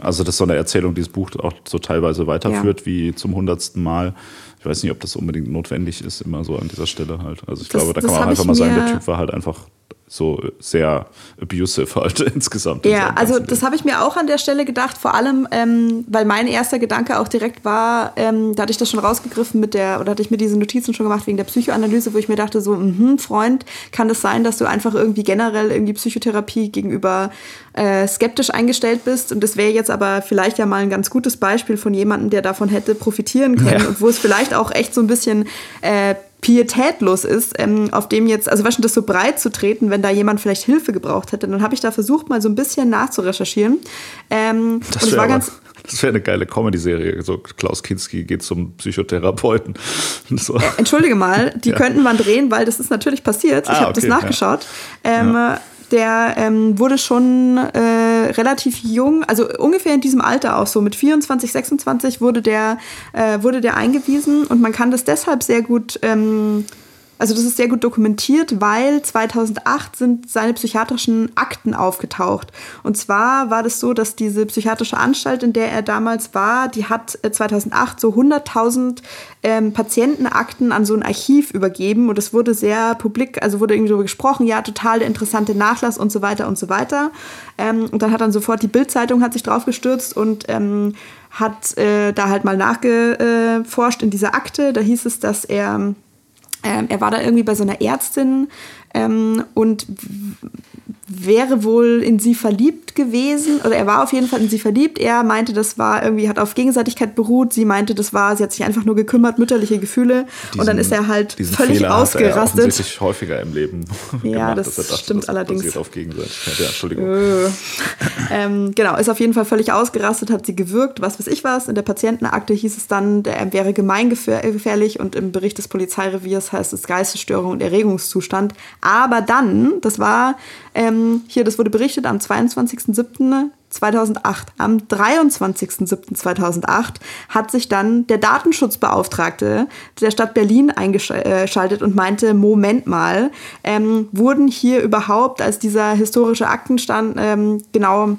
also das ist so eine Erzählung, die das Buch auch so teilweise weiterführt, wie zum hundertsten Mal. Ich weiß nicht, ob das unbedingt notwendig ist, immer so an dieser Stelle halt. Also ich Das- glaube, da kann man hab einfach mal sagen, der Typ war halt einfach so sehr abusive halt insgesamt. in Ja, seinem also das habe ich mir auch an der Stelle gedacht, vor allem, ähm, weil mein erster Gedanke auch direkt war, ähm, da hatte ich das schon rausgegriffen mit der, oder hatte ich mir diese Notizen schon gemacht wegen der Psychoanalyse, wo ich mir dachte, so, mhm, Freund, kann das sein, dass du einfach irgendwie generell irgendwie Psychotherapie gegenüber äh, skeptisch eingestellt bist? Und das wäre jetzt aber vielleicht ja mal ein ganz gutes Beispiel von jemandem, der davon hätte profitieren können Ja. und wo es vielleicht auch echt so ein bisschen äh, pietätlos ist, ähm, auf dem jetzt, also weißt du, das so breit zu treten, wenn da jemand vielleicht Hilfe gebraucht hätte. Dann habe ich da versucht, mal so ein bisschen nachzurecherchieren. Ähm, Das wäre ganz, das wäre eine geile Comedy-Serie. So Klaus Kinski geht zum Psychotherapeuten. So. entschuldige mal, die Ja. könnten man drehen, weil das ist natürlich passiert. Ich Ah, habe das okay, ja. nachgeschaut. Ähm, Der ähm, wurde schon äh, relativ jung, also ungefähr in diesem Alter auch so, mit 24, 26 wurde der, äh, wurde der eingewiesen. Und man kann das deshalb sehr gut ähm, also das ist sehr gut dokumentiert, weil 2008 sind seine psychiatrischen Akten aufgetaucht. Und zwar war das so, dass diese psychiatrische Anstalt, in der er damals war, die hat äh, 2008 so 100.000 ähm, Patientenakten an so ein Archiv übergeben. Und es wurde sehr publik, also wurde irgendwie darüber gesprochen, ja, total der interessante Nachlass und so weiter und so weiter. Ähm, und dann hat dann sofort die Bildzeitung hat sich drauf gestürzt und ähm, hat äh, da halt mal nachgeforscht in dieser Akte. Da hieß es, dass er ähm, er war da irgendwie bei so einer Ärztin ähm, und wäre wohl in sie verliebt gewesen oder er war auf jeden Fall in sie verliebt. Er meinte, das war irgendwie, hat auf Gegenseitigkeit beruht. Sie meinte, das war, sie hat sich einfach nur gekümmert, mütterliche Gefühle. Diesen, und dann ist er halt völlig Fehler ausgerastet. Hat er ja häufiger im Leben ja, gemacht, das dachte, stimmt das allerdings. auf Gegenseitigkeit. Ja, Entschuldigung. Äh. ähm, genau, ist auf jeden Fall völlig ausgerastet, hat sie gewürgt, was weiß ich was. In der Patientenakte hieß es dann, er wäre gemeingefährlich und im Bericht des Polizeireviers heißt es Geistesstörung und Erregungszustand. Aber dann, das war ähm, hier, das wurde berichtet am 22.07.2008. Am 23.07.2008 hat sich dann der Datenschutzbeauftragte der Stadt Berlin eingeschaltet und meinte, Moment mal, ähm, wurden hier überhaupt, als dieser historische Aktenstand ähm, genau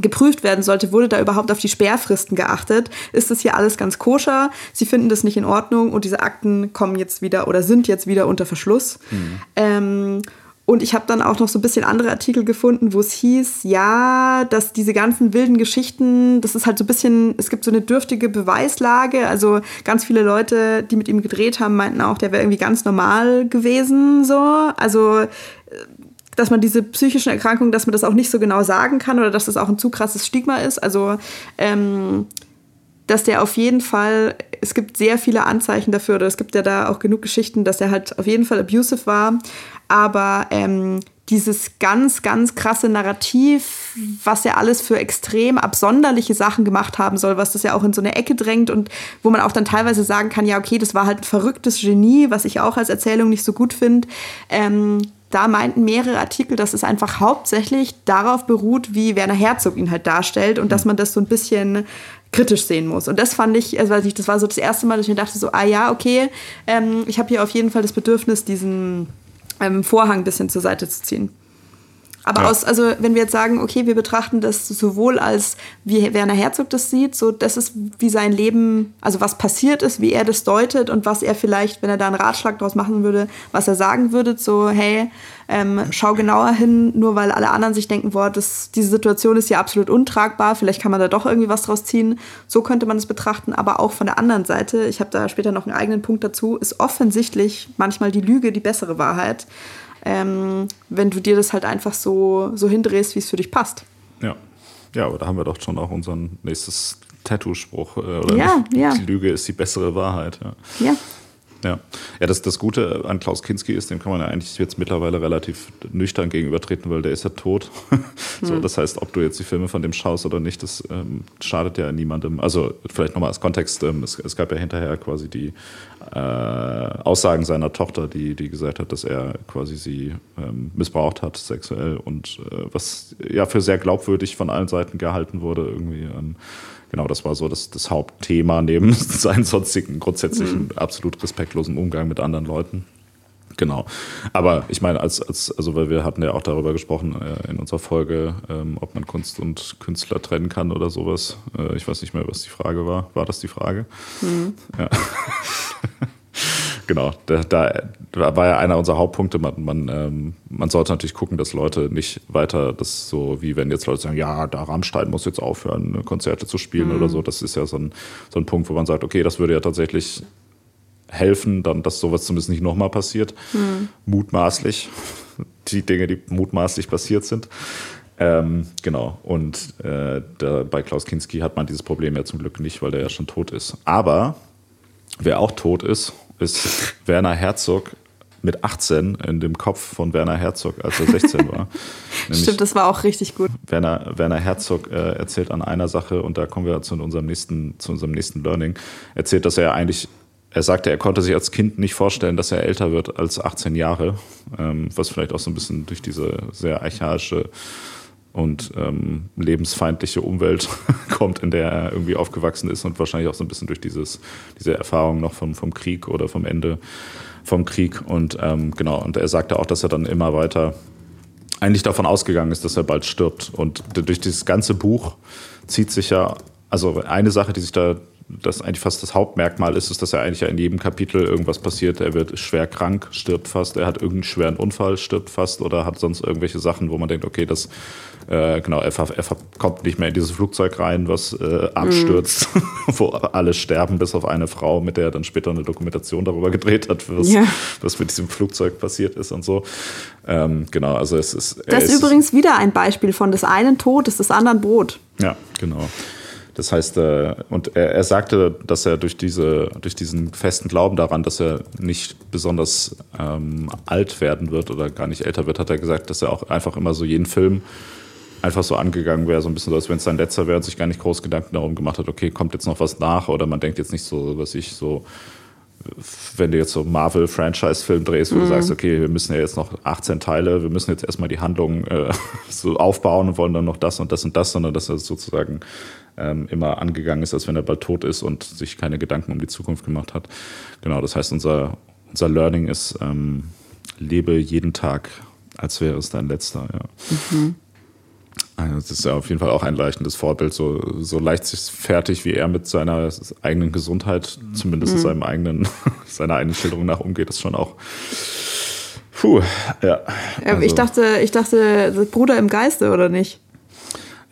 geprüft werden sollte, wurde da überhaupt auf die Sperrfristen geachtet? Ist das hier alles ganz koscher? Sie finden das nicht in Ordnung und diese Akten kommen jetzt wieder oder sind jetzt wieder unter Verschluss. Mhm. Ähm, und ich habe dann auch noch so ein bisschen andere Artikel gefunden, wo es hieß, ja, dass diese ganzen wilden Geschichten, das ist halt so ein bisschen, es gibt so eine dürftige Beweislage. Also ganz viele Leute, die mit ihm gedreht haben, meinten auch, der wäre irgendwie ganz normal gewesen, so. Also äh, dass man diese psychischen Erkrankungen, dass man das auch nicht so genau sagen kann oder dass das auch ein zu krasses Stigma ist. Also ähm, dass der auf jeden Fall, es gibt sehr viele Anzeichen dafür, oder es gibt ja da auch genug Geschichten, dass er halt auf jeden Fall abusive war. Aber ähm, dieses ganz, ganz krasse Narrativ, was er alles für extrem absonderliche Sachen gemacht haben soll, was das ja auch in so eine Ecke drängt und wo man auch dann teilweise sagen kann, ja, okay, das war halt ein verrücktes Genie, was ich auch als Erzählung nicht so gut finde. Ähm, da meinten mehrere Artikel, dass es einfach hauptsächlich darauf beruht, wie Werner Herzog ihn halt darstellt und dass man das so ein bisschen kritisch sehen muss. Und das fand ich, also das war so das erste Mal, dass ich mir dachte, so, ah ja, okay, ähm, ich habe hier auf jeden Fall das Bedürfnis, diesen ähm, Vorhang ein bisschen zur Seite zu ziehen. Aber ja. aus, also wenn wir jetzt sagen, okay, wir betrachten das sowohl als, wie Werner Herzog das sieht, so das ist, wie sein Leben, also was passiert ist, wie er das deutet und was er vielleicht, wenn er da einen Ratschlag draus machen würde, was er sagen würde, so, hey, ähm, schau genauer hin, nur weil alle anderen sich denken, boah, das, diese Situation ist ja absolut untragbar, vielleicht kann man da doch irgendwie was draus ziehen. So könnte man es betrachten, aber auch von der anderen Seite, ich habe da später noch einen eigenen Punkt dazu, ist offensichtlich manchmal die Lüge die bessere Wahrheit ähm, wenn du dir das halt einfach so, so hindrehst, wie es für dich passt. Ja. Ja, aber da haben wir doch schon auch unseren nächstes Tattoo-Spruch. Äh, oder ja, ja. Die Lüge ist die bessere Wahrheit. Ja. ja. Ja, ja das, das Gute an Klaus Kinski ist, dem kann man ja eigentlich jetzt mittlerweile relativ nüchtern gegenübertreten, weil der ist ja tot. so, hm. Das heißt, ob du jetzt die Filme von dem schaust oder nicht, das ähm, schadet ja niemandem. Also vielleicht nochmal als Kontext, ähm, es, es, gab ja hinterher quasi die äh, Aussagen seiner Tochter, die, die gesagt hat, dass er quasi sie ähm, missbraucht hat sexuell und äh, was ja für sehr glaubwürdig von allen Seiten gehalten wurde irgendwie. Genau, das war so das, das Hauptthema neben seinen sonstigen grundsätzlichen mhm. absolut respektlosen Umgang mit anderen Leuten. Genau. Aber ich meine, als, als, also weil wir hatten ja auch darüber gesprochen äh, in unserer Folge, ähm, ob man Kunst und Künstler trennen kann oder sowas. Äh, ich weiß nicht mehr, was die Frage war. War das die Frage? Mhm. Ja. genau, da, da, da, war ja einer unserer Hauptpunkte. Man, man, ähm, man sollte natürlich gucken, dass Leute nicht weiter das so, wie wenn jetzt Leute sagen, ja, da Rammstein muss jetzt aufhören, Konzerte zu spielen mhm. oder so. Das ist ja so ein, so ein Punkt, wo man sagt, okay, das würde ja tatsächlich helfen, dann, dass sowas zumindest nicht nochmal passiert. Mhm. Mutmaßlich. Die Dinge, die mutmaßlich passiert sind. Ähm, genau. Und äh, der, bei Klaus Kinski hat man dieses Problem ja zum Glück nicht, weil der ja schon tot ist. Aber wer auch tot ist, ist Werner Herzog mit 18 in dem Kopf von Werner Herzog, als er 16 war. Stimmt, das war auch richtig gut. Werner, Werner Herzog äh, erzählt an einer Sache, und da kommen wir zu unserem nächsten, zu unserem nächsten Learning, erzählt, dass er eigentlich, er sagte, er konnte sich als Kind nicht vorstellen, dass er älter wird als 18 Jahre, ähm, was vielleicht auch so ein bisschen durch diese sehr archaische und ähm, lebensfeindliche Umwelt kommt, in der er irgendwie aufgewachsen ist und wahrscheinlich auch so ein bisschen durch dieses, diese Erfahrung noch vom, vom Krieg oder vom Ende vom Krieg. Und ähm, genau, und er sagte auch, dass er dann immer weiter eigentlich davon ausgegangen ist, dass er bald stirbt. Und durch dieses ganze Buch zieht sich ja, also eine Sache, die sich da das eigentlich fast das Hauptmerkmal ist, ist, dass er eigentlich in jedem Kapitel irgendwas passiert. Er wird schwer krank, stirbt fast, er hat irgendeinen schweren Unfall, stirbt fast oder hat sonst irgendwelche Sachen, wo man denkt, okay, das äh, genau, er, er, kommt nicht mehr in dieses Flugzeug rein, was äh, abstürzt, mhm. wo alle sterben, bis auf eine Frau, mit der er dann später eine Dokumentation darüber gedreht hat, was, ja. was mit diesem Flugzeug passiert ist und so. Ähm, genau, also es ist. Das ist, ist übrigens wieder ein Beispiel von des einen Tod ist des anderen Brot. Ja, genau. Das heißt, äh, und er, er, sagte, dass er durch, diese, durch diesen festen Glauben daran, dass er nicht besonders ähm, alt werden wird oder gar nicht älter wird, hat er gesagt, dass er auch einfach immer so jeden Film einfach so angegangen wäre, so ein bisschen so, als wenn es sein letzter wäre und sich gar nicht groß Gedanken darum gemacht hat, okay, kommt jetzt noch was nach oder man denkt jetzt nicht so, was ich so, wenn du jetzt so Marvel-Franchise-Film drehst, wo mhm. du sagst, okay, wir müssen ja jetzt noch 18 Teile, wir müssen jetzt erstmal die Handlung äh, so aufbauen und wollen dann noch das und das und das, sondern dass er sozusagen ähm, immer angegangen ist, als wenn er bald tot ist und sich keine Gedanken um die Zukunft gemacht hat. Genau, das heißt, unser, unser Learning ist, ähm, lebe jeden Tag, als wäre es dein letzter. Ja. Mhm. Also das ist ja auf jeden Fall auch ein leichendes Vorbild, so, so leichtfertig, wie er mit seiner eigenen Gesundheit, zumindest mhm. seinem eigenen, seiner eigenen Schilderung nach umgeht, ist schon auch. Puh, ja. Also. Ich dachte, ich dachte, Bruder im Geiste, oder nicht?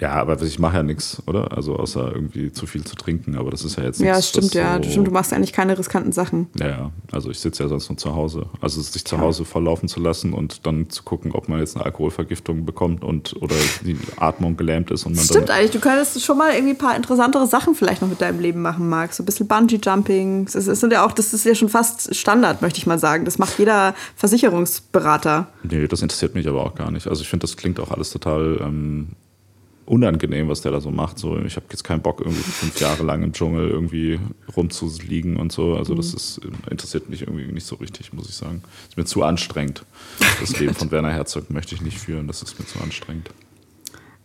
Ja, aber ich mache ja nichts, oder? Also außer irgendwie zu viel zu trinken, aber das ist ja jetzt nichts. Ja, stimmt, ja. So stimmt, du machst eigentlich keine riskanten Sachen. Ja, ja. Also ich sitze ja sonst nur zu Hause. Also sich zu Hause volllaufen zu lassen und dann zu gucken, ob man jetzt eine Alkoholvergiftung bekommt und oder die Atmung gelähmt ist. Und man stimmt eigentlich. Du könntest schon mal irgendwie ein paar interessantere Sachen vielleicht noch mit deinem Leben machen, Marc. So ein bisschen Bungee-Jumping. Das ist, ja auch, das ist ja schon fast Standard, möchte ich mal sagen. Das macht jeder Versicherungsberater. Nee, das interessiert mich aber auch gar nicht. Also ich finde, das klingt auch alles total ähm, unangenehm, was der da so macht. So, ich habe jetzt keinen Bock, irgendwie fünf Jahre lang im Dschungel irgendwie rumzuliegen und so. Also das mhm. ist, interessiert mich irgendwie nicht so richtig, muss ich sagen. Ist mir zu anstrengend. Das Leben von Werner Herzog möchte ich nicht führen. Das ist mir zu anstrengend.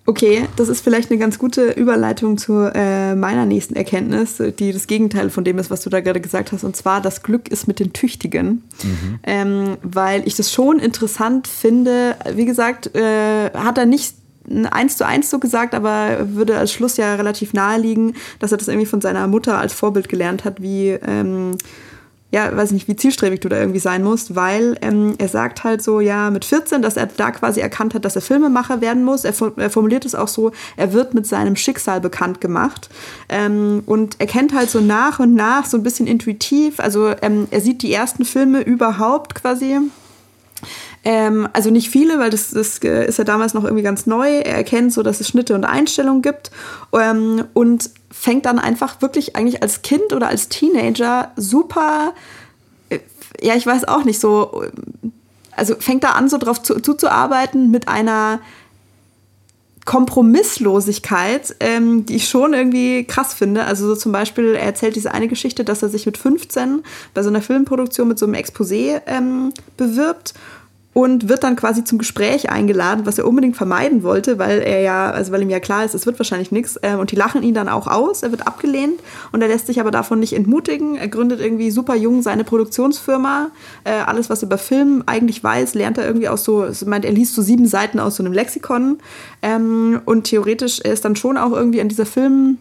Okay, das ist vielleicht eine ganz gute Überleitung zu äh, meiner nächsten Erkenntnis, die das Gegenteil von dem ist, was du da gerade gesagt hast. Und zwar, das Glück ist mit den Tüchtigen. Mhm. Ähm, weil ich das schon interessant finde. Wie gesagt, äh, hat er nicht eins zu eins so gesagt, aber würde als Schluss ja relativ nahe liegen, dass er das irgendwie von seiner Mutter als Vorbild gelernt hat, wie, ähm, ja, weiß nicht, wie zielstrebig du da irgendwie sein musst, weil ähm, er sagt halt so, ja, mit 14, dass er da quasi erkannt hat, dass er Filmemacher werden muss. Er, er formuliert es auch so, er wird mit seinem Schicksal bekannt gemacht. Ähm, und er kennt halt so nach und nach so ein bisschen intuitiv, also ähm, er sieht die ersten Filme überhaupt quasi ähm, also nicht viele, weil das, das äh, ist ja damals noch irgendwie ganz neu. Er erkennt so, dass es Schnitte und Einstellungen gibt ähm, und fängt dann einfach wirklich eigentlich als Kind oder als Teenager super, äh, ja, ich weiß auch nicht, so, also fängt da an, so drauf zu, zuzuarbeiten mit einer Kompromisslosigkeit, ähm, die ich schon irgendwie krass finde. Also so zum Beispiel, er erzählt diese eine Geschichte, dass er sich mit 15 bei so einer Filmproduktion mit so einem Exposé ähm, bewirbt und wird dann quasi zum Gespräch eingeladen, was er unbedingt vermeiden wollte, weil er ja, also weil ihm ja klar ist, es wird wahrscheinlich nichts. Ähm, und die lachen ihn dann auch aus. Er wird abgelehnt und er lässt sich aber davon nicht entmutigen. Er gründet irgendwie super jung seine Produktionsfirma. Äh, alles, was er über Film eigentlich weiß, lernt er irgendwie aus so, meint, er liest so sieben Seiten aus so einem Lexikon. Ähm, und theoretisch ist dann schon auch irgendwie an dieser Film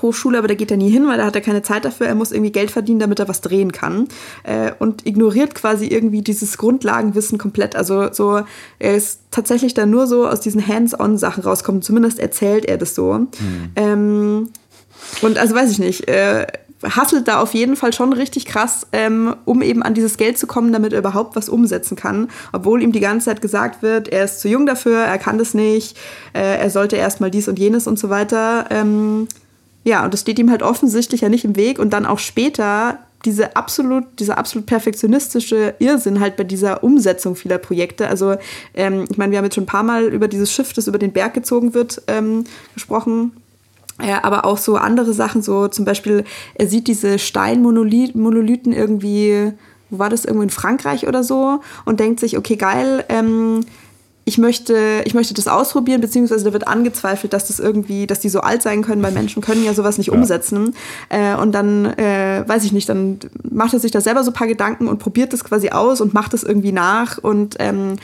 Hochschule, aber da geht er nie hin, weil da hat er keine Zeit dafür. Er muss irgendwie Geld verdienen, damit er was drehen kann. Äh, und ignoriert quasi irgendwie dieses Grundlagenwissen komplett. Also so, er ist tatsächlich dann nur so aus diesen Hands-on-Sachen rauskommen. Zumindest erzählt er das so. Mhm. Ähm, und also weiß ich nicht, äh, hasselt da auf jeden Fall schon richtig krass, ähm, um eben an dieses Geld zu kommen, damit er überhaupt was umsetzen kann. Obwohl ihm die ganze Zeit gesagt wird, er ist zu jung dafür, er kann das nicht, äh, er sollte erst mal dies und jenes und so weiter. Ähm, ja, und das steht ihm halt offensichtlich ja nicht im Weg. Und dann auch später diese absolut, dieser absolut perfektionistische Irrsinn halt bei dieser Umsetzung vieler Projekte. Also, ähm, ich meine, wir haben jetzt schon ein paar Mal über dieses Schiff, das über den Berg gezogen wird, ähm, gesprochen. Ja, aber auch so andere Sachen, so zum Beispiel, er sieht diese Steinmonolithen irgendwie, wo war das, irgendwo in Frankreich oder so, und denkt sich, okay, geil, ähm, ich möchte, ich möchte das ausprobieren, beziehungsweise da wird angezweifelt, dass das irgendwie, dass die so alt sein können, weil Menschen können ja sowas nicht ja. umsetzen. Äh, und dann, äh, weiß ich nicht, dann macht er sich da selber so ein paar Gedanken und probiert das quasi aus und macht das irgendwie nach und ähm,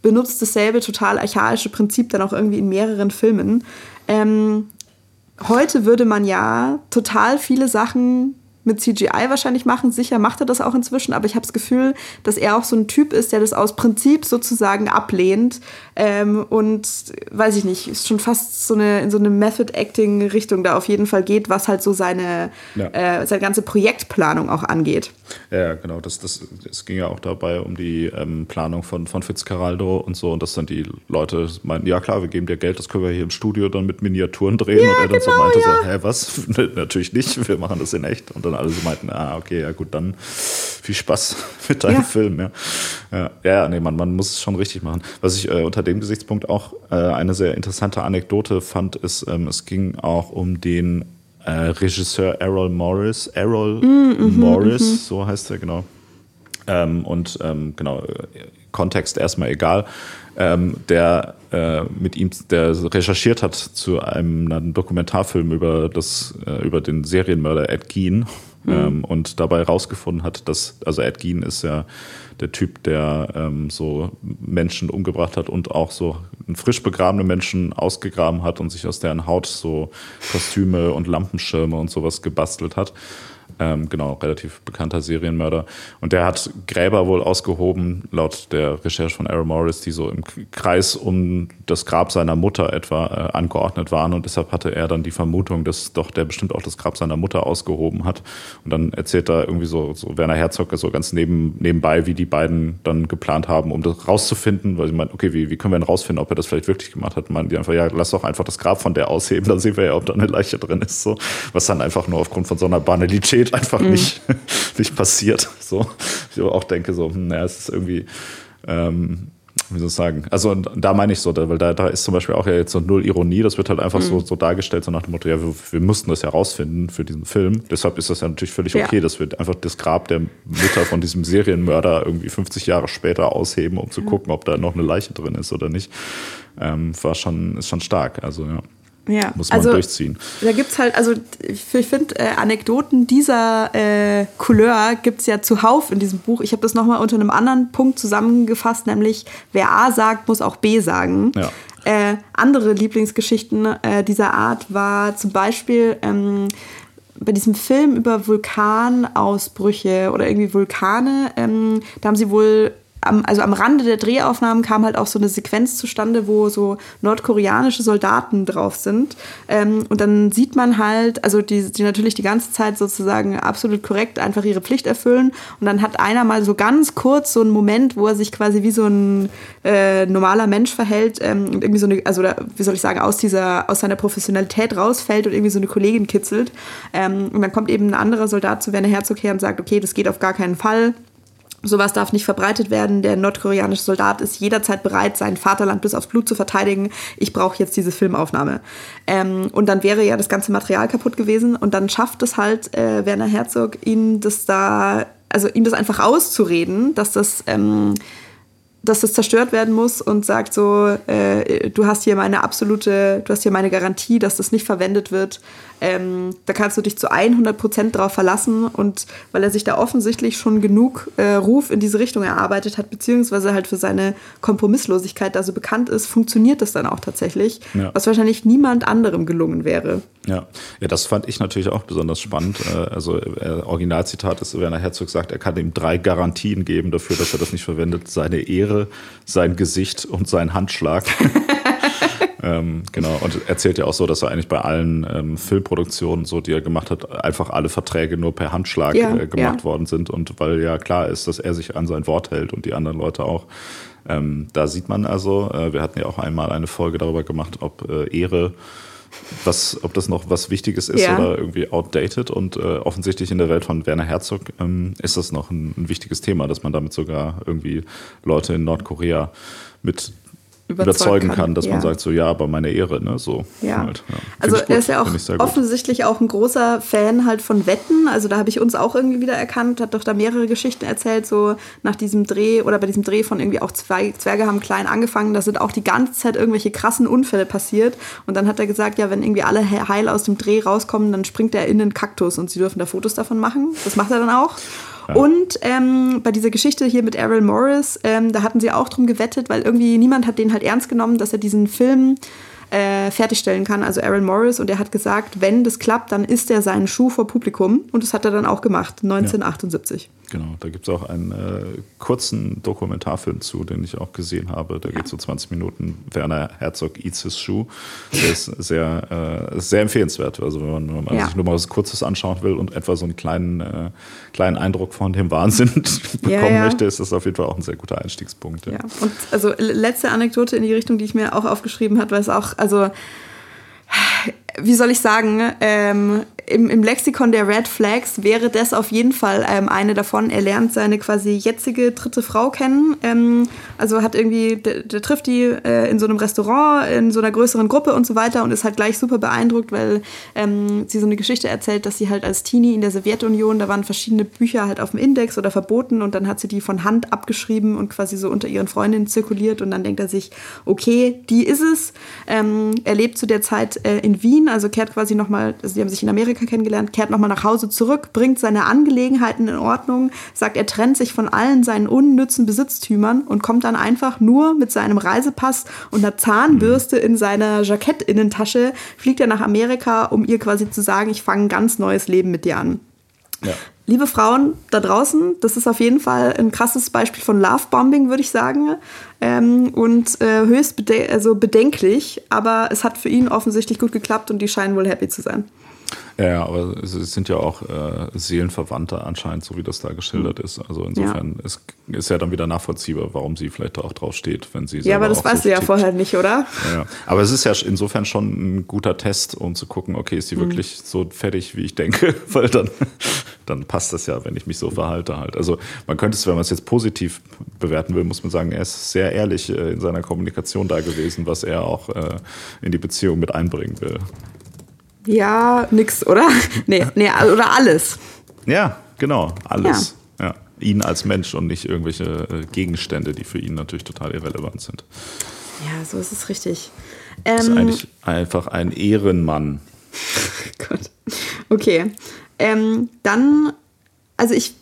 benutzt dasselbe total archaische Prinzip dann auch irgendwie in mehreren Filmen. Ähm, heute würde man ja total viele Sachen mit CGI wahrscheinlich machen. Sicher macht er das auch inzwischen, aber ich habe das Gefühl, dass er auch so ein Typ ist, der das aus Prinzip sozusagen ablehnt. Ähm, und weiß ich nicht, ist schon fast so eine in so eine Method-Acting-Richtung da auf jeden Fall geht, was halt so seine, ja. äh, seine ganze Projektplanung auch angeht. Ja, genau. Das, das, es ging ja auch dabei um die ähm, Planung von, von Fitzcarraldo und so, und dass dann die Leute meinten, ja klar, wir geben dir Geld, das können wir hier im Studio dann mit Miniaturen drehen. Ja, und er dann genau, so meinte ja. so, hä, was? Natürlich nicht, wir machen das in echt. Und dann dann alle so meinten, ah, okay, ja gut, dann viel Spaß mit deinem ja. Film. Ja, ja, ja nee, man, man muss es schon richtig machen. Was ich äh, unter dem Gesichtspunkt auch äh, eine sehr interessante Anekdote fand, ist, ähm, es ging auch um den äh, Regisseur Errol Morris. Errol mm, mm Morris, mm so heißt er, genau. Ähm, und ähm, genau, Kontext erstmal egal. Ähm, der äh, mit ihm, der recherchiert hat zu einem, einem Dokumentarfilm über das, äh, über den Serienmörder Ed Gein mhm. ähm, und dabei herausgefunden hat, dass, also Ed Gein ist ja der Typ, der ähm, so Menschen umgebracht hat und auch so frisch begrabene Menschen ausgegraben hat und sich aus deren Haut so Kostüme und Lampenschirme und sowas gebastelt hat. Ähm, genau, relativ bekannter Serienmörder. Und der hat Gräber wohl ausgehoben, laut der Recherche von Aaron Morris, die so im Kreis um das Grab seiner Mutter etwa äh, angeordnet waren. Und deshalb hatte er dann die Vermutung, dass doch der bestimmt auch das Grab seiner Mutter ausgehoben hat. Und dann erzählt er irgendwie so, so Werner Herzog so ganz neben, nebenbei, wie die beiden dann geplant haben, um das rauszufinden. Weil sie meinen, okay, wie, wie können wir denn rausfinden, ob er das vielleicht wirklich gemacht hat? Meinen die einfach, ja, lass doch einfach das Grab von der ausheben, dann sehen wir ja, ob da eine Leiche drin ist. So. Was dann einfach nur aufgrund von so einer Banalität Realität einfach mhm. nicht, nicht passiert. So, ich auch denke, so, hm, naja, es ist irgendwie, ähm, wie soll ich sagen? Also da meine ich so, weil da, da ist zum Beispiel auch ja jetzt so null Ironie, das wird halt einfach mhm. so, so dargestellt, so nach dem Motto, ja, wir, wir mussten das ja rausfinden für diesen Film. Deshalb ist das ja natürlich völlig okay, ja. dass wir einfach das Grab der Mutter von diesem Serienmörder irgendwie 50 Jahre später ausheben, um zu gucken, ob da noch eine Leiche drin ist oder nicht. Ähm, war schon, ist schon stark. Also ja. Ja. Muss man also, durchziehen. Da gibt es halt, also ich, ich finde, äh, Anekdoten dieser äh, Couleur gibt es ja zuhauf in diesem Buch. Ich habe das nochmal unter einem anderen Punkt zusammengefasst, nämlich wer A sagt, muss auch B sagen. Ja. Äh, andere Lieblingsgeschichten äh, dieser Art war zum Beispiel ähm, bei diesem Film über Vulkanausbrüche oder irgendwie Vulkane, ähm, da haben sie wohl am, also am Rande der Drehaufnahmen kam halt auch so eine Sequenz zustande, wo so nordkoreanische Soldaten drauf sind. Ähm, und dann sieht man halt, also die, die natürlich die ganze Zeit sozusagen absolut korrekt einfach ihre Pflicht erfüllen. Und dann hat einer mal so ganz kurz so einen Moment, wo er sich quasi wie so ein äh, normaler Mensch verhält ähm, und irgendwie so eine, also da, wie soll ich sagen, aus dieser, aus seiner Professionalität rausfällt und irgendwie so eine Kollegin kitzelt. Ähm, und dann kommt eben ein anderer Soldat zu Werner Herzog her und sagt, okay, das geht auf gar keinen Fall Sowas darf nicht verbreitet werden. Der nordkoreanische Soldat ist jederzeit bereit, sein Vaterland bis aufs Blut zu verteidigen. Ich brauche jetzt diese Filmaufnahme. Ähm, und dann wäre ja das ganze Material kaputt gewesen. Und dann schafft es halt äh, Werner Herzog, ihn das da, also ihm das einfach auszureden, dass das ähm, dass das zerstört werden muss und sagt so, äh, du hast hier meine absolute, du hast hier meine Garantie, dass das nicht verwendet wird. Ähm, da kannst du dich zu 100 Prozent drauf verlassen und weil er sich da offensichtlich schon genug äh, Ruf in diese Richtung erarbeitet hat, beziehungsweise halt für seine Kompromisslosigkeit da so bekannt ist, funktioniert das dann auch tatsächlich, ja. was wahrscheinlich niemand anderem gelungen wäre. Ja. ja, das fand ich natürlich auch besonders spannend. Äh, also äh, Originalzitat ist, Werner Herzog sagt, er kann ihm drei Garantien geben dafür, dass er das nicht verwendet. Seine Ehre, sein Gesicht und sein Handschlag. Ähm, genau, und erzählt ja auch so, dass er eigentlich bei allen ähm, Filmproduktionen, so die er gemacht hat, einfach alle Verträge nur per Handschlag ja, äh, gemacht ja. worden sind. Und weil ja klar ist, dass er sich an sein Wort hält und die anderen Leute auch. Ähm, da sieht man also, äh, wir hatten ja auch einmal eine Folge darüber gemacht, ob äh, Ehre was, ob das noch was Wichtiges ist ja. oder irgendwie outdated. Und äh, offensichtlich in der Welt von Werner Herzog ähm, ist das noch ein, ein, wichtiges Thema, dass man damit sogar irgendwie Leute in Nordkorea mit überzeugen kann, kann dass ja. man sagt so ja, aber meine Ehre, ne, so. Ja. Halt, ja. Also er ist ja auch offensichtlich auch ein großer Fan halt von Wetten. Also da habe ich uns auch irgendwie wieder erkannt, hat doch da mehrere Geschichten erzählt, so nach diesem Dreh oder bei diesem Dreh von irgendwie auch zwei Zwerge haben klein angefangen. Da sind auch die ganze Zeit irgendwelche krassen Unfälle passiert. Und dann hat er gesagt, ja, wenn irgendwie alle heil aus dem Dreh rauskommen, dann springt er in den Kaktus und sie dürfen da Fotos davon machen. Das macht er dann auch. Und ähm, bei dieser Geschichte hier mit Errol Morris, ähm, da hatten sie auch drum gewettet, weil irgendwie niemand hat den halt ernst genommen, dass er diesen Film äh, fertigstellen kann, also Aaron Morris. Und er hat gesagt, wenn das klappt, dann isst er seinen Schuh vor Publikum. Und das hat er dann auch gemacht, 1978. Ja. Genau, da gibt es auch einen äh, kurzen Dokumentarfilm zu, den ich auch gesehen habe. Da geht so 20 Minuten. Werner Herzog eats his shoe. Der ist sehr, äh, sehr empfehlenswert. Also wenn man, wenn man ja. sich nur mal was Kurzes anschauen will und etwa so einen kleinen, äh, kleinen Eindruck von dem Wahnsinn bekommen ja, möchte, ist das auf jeden Fall auch ein sehr guter Einstiegspunkt. Ja. und also letzte Anekdote in die Richtung, die ich mir auch aufgeschrieben habe, weil es auch, also wie soll ich sagen, ähm, im, im Lexikon der Red Flags wäre das auf jeden Fall ähm, eine davon. Er lernt seine quasi jetzige dritte Frau kennen. Ähm, also hat irgendwie, der, der trifft die äh, in so einem Restaurant, in so einer größeren Gruppe und so weiter und ist halt gleich super beeindruckt, weil ähm, sie so eine Geschichte erzählt, dass sie halt als Teenie in der Sowjetunion, da waren verschiedene Bücher halt auf dem Index oder verboten und dann hat sie die von Hand abgeschrieben und quasi so unter ihren Freundinnen zirkuliert und dann denkt er sich, okay, die ist es. Ähm, er lebt zu der Zeit äh, in Wien, also kehrt quasi nochmal, also sie haben sich in Amerika Amerika kennengelernt, kehrt nochmal nach Hause zurück, bringt seine Angelegenheiten in Ordnung, sagt, er trennt sich von allen seinen unnützen Besitztümern und kommt dann einfach nur mit seinem Reisepass und einer Zahnbürste in seiner Jackettinnentasche, fliegt er nach Amerika, um ihr quasi zu sagen, ich fange ein ganz neues Leben mit dir an. Ja. Liebe Frauen da draußen, das ist auf jeden Fall ein krasses Beispiel von Lovebombing, würde ich sagen. Ähm, und äh, höchst bede also bedenklich, aber es hat für ihn offensichtlich gut geklappt und die scheinen wohl happy zu sein. Ja, aber es sind ja auch äh, Seelenverwandte anscheinend, so wie das da geschildert ist. Also insofern ja. ist, ist ja dann wieder nachvollziehbar, warum sie vielleicht auch drauf steht, wenn sie Ja, aber das weißt so du ja vorher nicht, oder? Ja, aber es ist ja insofern schon ein guter Test, um zu gucken, okay, ist sie mhm. wirklich so fertig, wie ich denke? Weil dann, dann passt das ja, wenn ich mich so verhalte halt. Also man könnte es, wenn man es jetzt positiv bewerten will, muss man sagen, er ist sehr ehrlich äh, in seiner Kommunikation da gewesen, was er auch äh, in die Beziehung mit einbringen will. Ja, nix, oder? nee, nee, oder alles. Ja, genau, alles. Ja. ja. Ihn als Mensch und nicht irgendwelche äh, Gegenstände, die für ihn natürlich total irrelevant sind. Ja, so ist es richtig. Ähm, ist eigentlich einfach ein Ehrenmann. Gott. Okay. Ähm, dann, also ich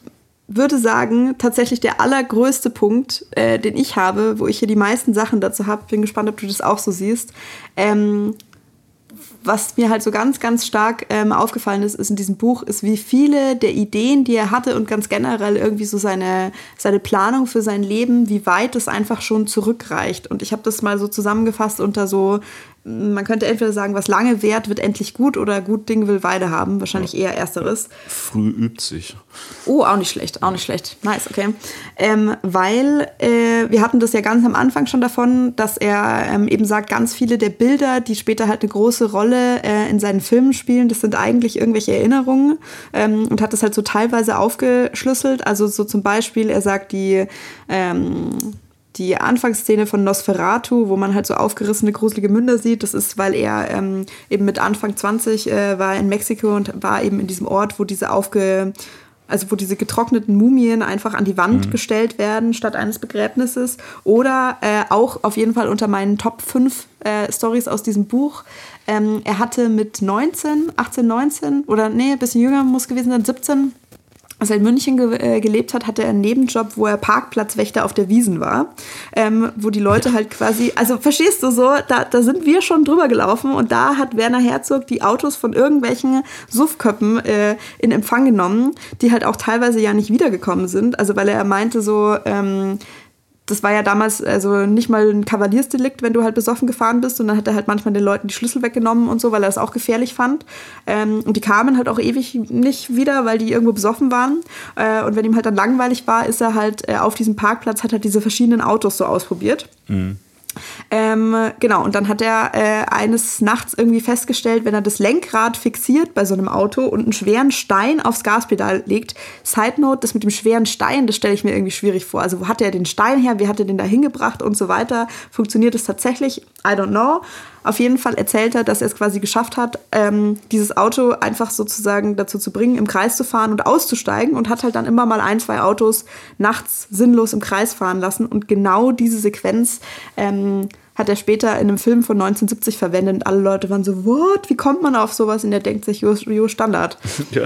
würde sagen, tatsächlich der allergrößte Punkt, äh, den ich habe, wo ich hier die meisten Sachen dazu habe, bin gespannt, ob du das auch so siehst, ähm, was mir halt so ganz, ganz stark ähm, aufgefallen ist, ist in diesem Buch, ist, wie viele der Ideen, die er hatte und ganz generell irgendwie so seine, seine Planung für sein Leben, wie weit es einfach schon zurückreicht. Und ich habe das mal so zusammengefasst unter so man könnte entweder sagen, was lange währt, wird endlich gut oder gut Ding will Weide haben. Wahrscheinlich eher ersteres. Früh übt sich. Oh, auch nicht schlecht, auch nicht schlecht. Nice, okay. Ähm, weil äh, wir hatten das ja ganz am Anfang schon davon, dass er ähm, eben sagt, ganz viele der Bilder, die später halt eine große Rolle äh, in seinen Filmen spielen, das sind eigentlich irgendwelche Erinnerungen ähm, und hat das halt so teilweise aufgeschlüsselt. Also so zum Beispiel, er sagt, die ähm, die Anfangsszene von Nosferatu, wo man halt so aufgerissene, gruselige Münder sieht, das ist, weil er ähm, eben mit Anfang 20 äh, war in Mexiko und war eben in diesem Ort, wo diese aufge also wo diese getrockneten Mumien einfach an die Wand mhm. gestellt werden statt eines Begräbnisses. Oder äh, auch auf jeden Fall unter meinen Top 5 äh, Stories aus diesem Buch. Ähm, er hatte mit 19, 18, 19 oder nee, ein bisschen jünger muss gewesen sein, 17, als er in München ge äh, gelebt hat, hatte er einen Nebenjob, wo er Parkplatzwächter auf der Wiesen war, ähm, wo die Leute halt quasi, also verstehst du so, da, da sind wir schon drüber gelaufen und da hat Werner Herzog die Autos von irgendwelchen Suffköppen äh, in Empfang genommen, die halt auch teilweise ja nicht wiedergekommen sind, also weil er meinte so, ähm, das war ja damals also nicht mal ein Kavaliersdelikt, wenn du halt besoffen gefahren bist. Und dann hat er halt manchmal den Leuten die Schlüssel weggenommen und so, weil er das auch gefährlich fand. Ähm, und die kamen halt auch ewig nicht wieder, weil die irgendwo besoffen waren. Äh, und wenn ihm halt dann langweilig war, ist er halt äh, auf diesem Parkplatz, hat er diese verschiedenen Autos so ausprobiert. Mhm. Ähm, genau, und dann hat er äh, eines Nachts irgendwie festgestellt, wenn er das Lenkrad fixiert bei so einem Auto und einen schweren Stein aufs Gaspedal legt. Side Note, das mit dem schweren Stein, das stelle ich mir irgendwie schwierig vor. Also, wo hat er den Stein her? Wie hat er den da hingebracht und so weiter? Funktioniert es tatsächlich? I don't know. Auf jeden Fall erzählt er, dass er es quasi geschafft hat, ähm, dieses Auto einfach sozusagen dazu zu bringen, im Kreis zu fahren und auszusteigen und hat halt dann immer mal ein, zwei Autos nachts sinnlos im Kreis fahren lassen. Und genau diese Sequenz ähm, hat er später in einem Film von 1970 verwendet und alle Leute waren so, what? Wie kommt man auf sowas? Und er denkt sich, jo, jo Standard. Ja,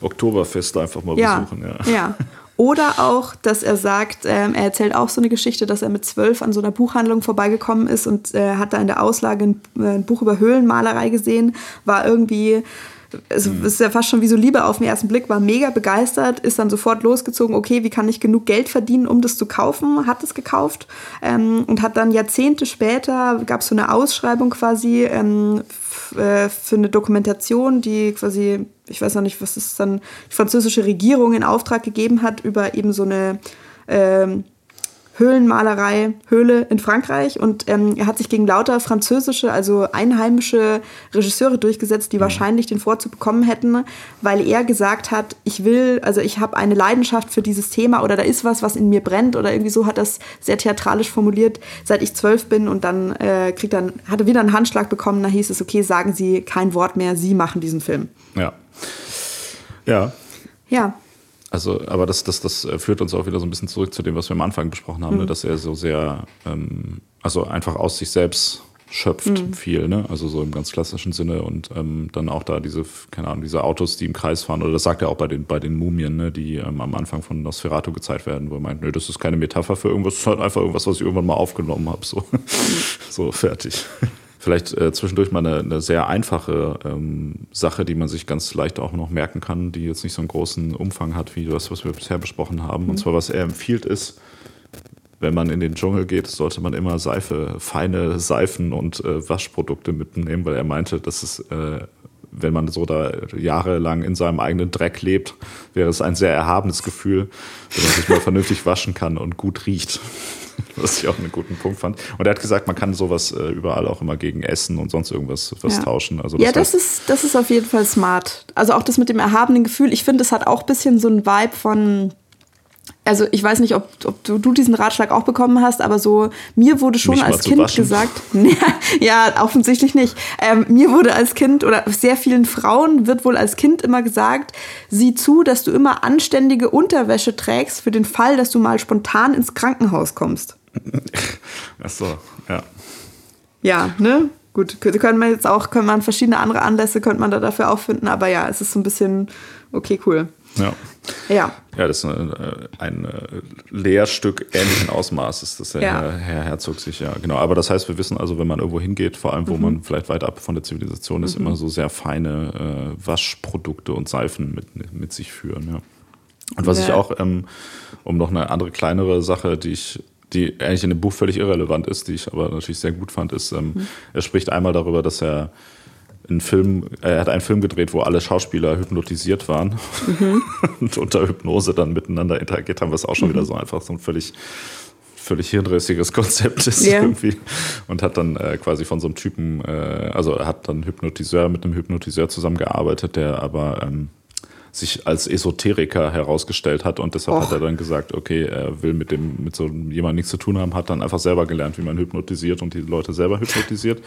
Oktoberfest einfach mal ja, besuchen. Ja. ja. Oder auch, dass er sagt, ähm, er erzählt auch so eine Geschichte, dass er mit zwölf an so einer Buchhandlung vorbeigekommen ist und äh, hat da in der Auslage ein, äh, ein Buch über Höhlenmalerei gesehen, war irgendwie es ist ja fast schon wie so Liebe auf den ersten Blick, war mega begeistert, ist dann sofort losgezogen, okay, wie kann ich genug Geld verdienen, um das zu kaufen, hat es gekauft ähm, und hat dann Jahrzehnte später, gab es so eine Ausschreibung quasi ähm, äh, für eine Dokumentation, die quasi, ich weiß noch nicht, was es dann die französische Regierung in Auftrag gegeben hat, über eben so eine ähm, Höhlenmalerei, Höhle in Frankreich und ähm, er hat sich gegen lauter französische, also einheimische Regisseure durchgesetzt, die mhm. wahrscheinlich den Vorzug bekommen hätten, weil er gesagt hat, ich will, also ich habe eine Leidenschaft für dieses Thema oder da ist was, was in mir brennt oder irgendwie so hat das sehr theatralisch formuliert, seit ich zwölf bin und dann äh, kriegt dann, hatte wieder einen Handschlag bekommen, da hieß es, okay, sagen Sie kein Wort mehr, Sie machen diesen Film. Ja. Ja. Ja. Also, aber das, das, das führt uns auch wieder so ein bisschen zurück zu dem, was wir am Anfang besprochen haben, ne? mhm. ne? dass er so sehr, ähm, also einfach aus sich selbst schöpft mhm. viel, ne? Also so im ganz klassischen Sinne und ähm, dann auch da diese, keine Ahnung, diese Autos, die im Kreis fahren, oder das sagt er auch bei den, bei den Mumien, ne, die ähm, am Anfang von Nosferatu gezeigt werden, wo er meint, nö, das ist keine Metapher für irgendwas, das ist halt einfach irgendwas, was ich irgendwann mal aufgenommen habe. So. Mhm. so, fertig. Vielleicht äh, zwischendurch mal eine, eine sehr einfache ähm, Sache, die man sich ganz leicht auch noch merken kann, die jetzt nicht so einen großen Umfang hat wie das, was wir bisher besprochen haben. Mhm. Und zwar, was er empfiehlt, ist, wenn man in den Dschungel geht, sollte man immer Seife, feine Seifen und äh, Waschprodukte mitnehmen, weil er meinte, dass es, äh, wenn man so da jahrelang in seinem eigenen Dreck lebt, wäre es ein sehr erhabenes Gefühl, wenn man sich mal vernünftig waschen kann und gut riecht. was ich auch einen guten Punkt fand. Und er hat gesagt, man kann sowas äh, überall auch immer gegen Essen und sonst irgendwas was ja. tauschen. Also das ja, das ist, das ist auf jeden Fall smart. Also auch das mit dem erhabenen Gefühl. Ich finde, es hat auch ein bisschen so ein Vibe von also ich weiß nicht, ob, ob du, du, diesen Ratschlag auch bekommen hast, aber so, mir wurde schon als Kind waschen. gesagt, ja, offensichtlich nicht. Ähm, mir wurde als Kind oder sehr vielen Frauen wird wohl als Kind immer gesagt, sieh zu, dass du immer anständige Unterwäsche trägst für den Fall, dass du mal spontan ins Krankenhaus kommst. Ach so, ja. Ja, ne? Gut, können wir jetzt auch, können man verschiedene andere Anlässe, könnte man da dafür auch finden, aber ja, es ist so ein bisschen, okay, cool. Ja. Ja. Ja, das ist ein, ein Lehrstück ähnlichen Ausmaßes, das der ja. Herr Herzog sich ja, genau. Aber das heißt, wir wissen also, wenn man irgendwo hingeht, vor allem, wo mhm. man vielleicht weit ab von der Zivilisation ist, mhm. immer so sehr feine äh, Waschprodukte und Seifen mit, mit sich führen, ja. Und was ja. ich auch, ähm, um noch eine andere kleinere Sache, die ich die eigentlich in dem Buch völlig irrelevant ist, die ich aber natürlich sehr gut fand, ist, ähm, mhm. er spricht einmal darüber, dass er einen Film, er hat einen Film gedreht, wo alle Schauspieler hypnotisiert waren mhm. und unter Hypnose dann miteinander interagiert haben, was auch schon mhm. wieder so einfach so ein völlig völlig hirnrissiges Konzept ist yeah. irgendwie und hat dann äh, quasi von so einem Typen, äh, also er hat dann Hypnotiseur mit einem Hypnotiseur zusammengearbeitet, der aber ähm, sich als Esoteriker herausgestellt hat und deshalb Och. hat er dann gesagt, okay, er will mit dem mit so jemandem nichts zu tun haben, hat dann einfach selber gelernt, wie man hypnotisiert und die Leute selber hypnotisiert.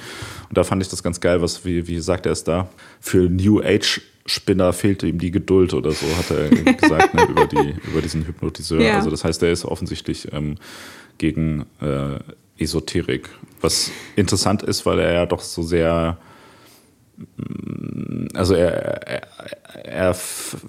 Und da fand ich das ganz geil, was wie wie sagt er es da für New Age Spinner fehlte ihm die Geduld oder so, hat er gesagt, ne, über, die, über diesen Hypnotiseur. Ja. Also das heißt, er ist offensichtlich ähm, gegen äh, Esoterik. Was interessant ist, weil er ja doch so sehr also er, er, er,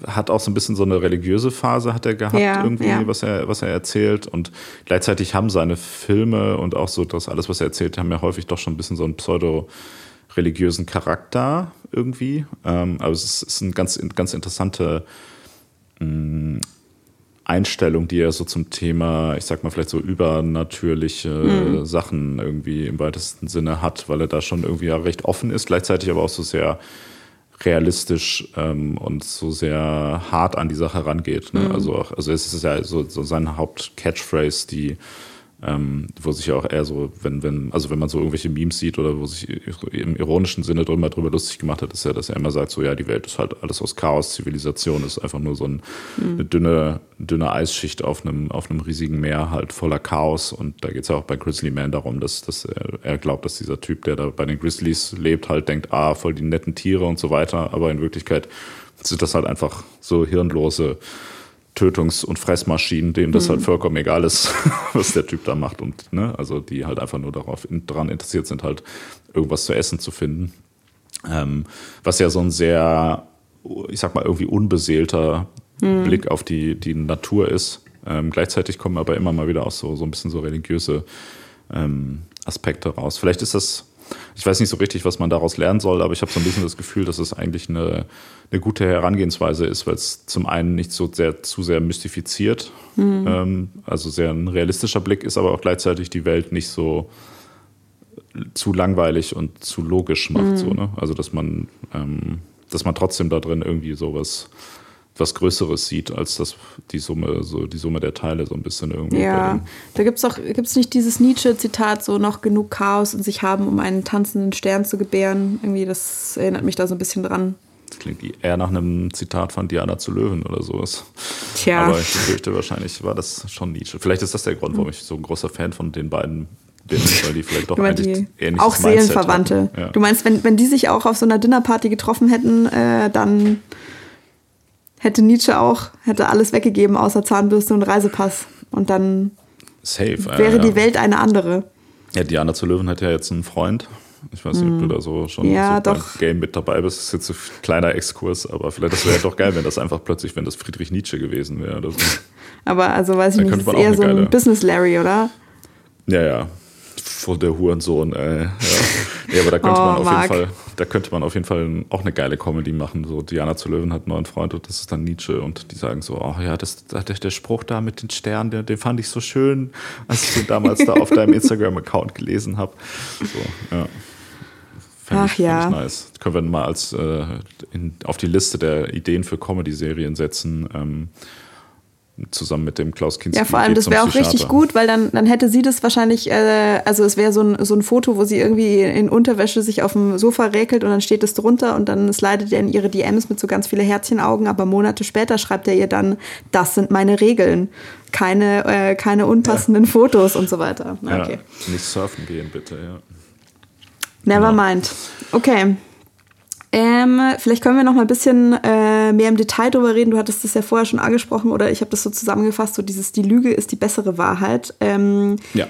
hat auch so ein bisschen so eine religiöse Phase hat er gehabt ja, irgendwie, ja. was er was er erzählt und gleichzeitig haben seine Filme und auch so das alles, was er erzählt, haben ja häufig doch schon ein bisschen so einen pseudo religiösen Charakter irgendwie. Ähm, aber es ist, ist eine ganz ganz interessante Einstellung, die er so zum Thema, ich sag mal, vielleicht so übernatürliche mhm. Sachen irgendwie im weitesten Sinne hat, weil er da schon irgendwie ja recht offen ist, gleichzeitig aber auch so sehr realistisch ähm, und so sehr hart an die Sache rangeht. Ne? Mhm. Also, auch, also es ist ja so, so sein Haupt-Catchphrase, die ähm, wo sich ja auch eher so, wenn, wenn, also wenn man so irgendwelche Memes sieht oder wo sich im ironischen Sinne drüber, drüber lustig gemacht hat, ist ja, dass er immer sagt, so ja, die Welt ist halt alles aus Chaos, Zivilisation ist einfach nur so ein, mhm. eine dünne, dünne Eisschicht auf einem, auf einem riesigen Meer halt voller Chaos. Und da geht es ja auch bei Grizzly Man darum, dass, dass er, er glaubt, dass dieser Typ, der da bei den Grizzlies lebt, halt denkt, ah, voll die netten Tiere und so weiter, aber in Wirklichkeit sind das halt einfach so hirnlose Tötungs- und Fressmaschinen, denen das halt mhm. halt vollkommen egal ist, was der Typ da macht. Und ne, also die halt einfach nur darauf daran interessiert sind, halt irgendwas zu essen zu finden. Ähm, was ja so ein sehr, ich sag mal, irgendwie unbeseelter Blick auf die, die Natur ist. Ähm, gleichzeitig kommen aber immer mal wieder auch so, so ein bisschen so religiöse ähm, Aspekte raus. Vielleicht ist das, ich weiß nicht so richtig, was man daraus lernen soll, aber ich habe so ein bisschen das Gefühl, dass es eigentlich eine, eine gute Herangehensweise ist, weil es zum einen nicht so sehr zu sehr mystifiziert, mhm. ähm, also sehr ein realistischer Blick ist, aber auch gleichzeitig die Welt nicht so zu langweilig und zu logisch macht. Mhm. So, ne? Also dass man, ähm, dass man trotzdem da drin irgendwie sowas was Größeres sieht, als das die Summe, so die Summe der Teile so ein bisschen irgendwie. Ja, da gibt es auch, gibt's nicht dieses Nietzsche-Zitat, so noch genug Chaos in sich haben, um einen tanzenden Stern zu gebären. Irgendwie, das erinnert mich da so ein bisschen dran. Das klingt eher nach einem Zitat von Diana zu Löwen oder sowas. Tja. Aber ich fürchte, wahrscheinlich war das schon Nietzsche. Vielleicht ist das der Grund, warum ich so ein großer Fan von den beiden bin, weil die vielleicht doch eigentlich ähnlich Auch Seelenverwandte. Ja. Du meinst, wenn, wenn die sich auch auf so einer Dinnerparty getroffen hätten, äh, dann hätte Nietzsche auch, hätte alles weggegeben außer Zahnbürste und Reisepass. Und dann Safe, wäre äh, die Welt eine andere. Ja, Diana zu Löwen hat ja jetzt einen Freund. Ich weiß nicht, ob du hm. da so schon ja, so beim Game mit dabei bist. Das ist jetzt ein kleiner Exkurs, aber vielleicht das wäre ja doch geil, wenn das einfach plötzlich, wenn das Friedrich Nietzsche gewesen wäre. So. aber also weiß ich nicht, das ist eher so ein Business Larry, oder? Ja, ja voll der Hurensohn, ey. Ja. ja aber da könnte oh, man auf Marc. jeden Fall, da könnte man auf jeden Fall auch eine geile Comedy machen. So Diana zu Löwen hat einen neuen Freund und das ist dann Nietzsche und die sagen so, oh ja, das, der, der Spruch da mit den Sternen, den, den fand ich so schön, als ich den damals da auf deinem Instagram-Account gelesen habe. So, ja. Fand Ach ich, ja. Ich nice. Können wir mal als äh, in, auf die Liste der Ideen für Comedy-Serien setzen. Ähm, zusammen mit dem Klaus Kinski. Ja, vor allem, das wäre auch richtig gut, weil dann, dann hätte sie das wahrscheinlich, äh, also es wäre so ein, so ein Foto, wo sie irgendwie in Unterwäsche sich auf dem Sofa räkelt und dann steht es drunter und dann slidet er in ihre DMs mit so ganz viele Herzchenaugen, aber Monate später schreibt er ihr dann, das sind meine Regeln. Keine, äh, keine unpassenden ja. Fotos und so weiter. Okay. Ja, nicht surfen gehen, bitte, ja. Never genau. mind. Okay. Ähm, vielleicht können wir noch mal ein bisschen äh, mehr im Detail darüber reden. Du hattest das ja vorher schon angesprochen oder ich habe das so zusammengefasst, so dieses, die Lüge ist die bessere Wahrheit. Ähm, ja.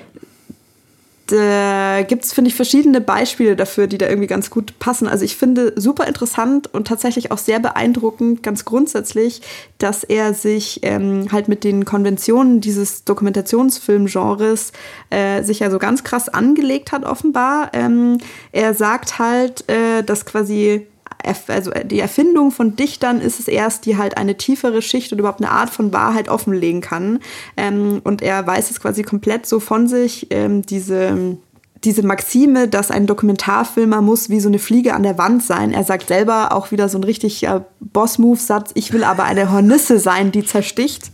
Da gibt es, finde ich, verschiedene Beispiele dafür, die da irgendwie ganz gut passen. Also ich finde super interessant und tatsächlich auch sehr beeindruckend, ganz grundsätzlich, dass er sich ähm, halt mit den Konventionen dieses Dokumentationsfilmgenres äh, sich ja so ganz krass angelegt hat, offenbar. Ähm, er sagt halt, äh, dass quasi also äh, die Erfindung von Dichtern ist es erst, die halt eine tiefere Schicht und überhaupt eine Art von Wahrheit offenlegen kann. Ähm, und er weiß es quasi komplett so von sich, ähm, diese diese Maxime, dass ein Dokumentarfilmer muss wie so eine Fliege an der Wand sein. Er sagt selber auch wieder so ein richtig äh, Boss-Move-Satz, ich will aber eine Hornisse sein, die zersticht.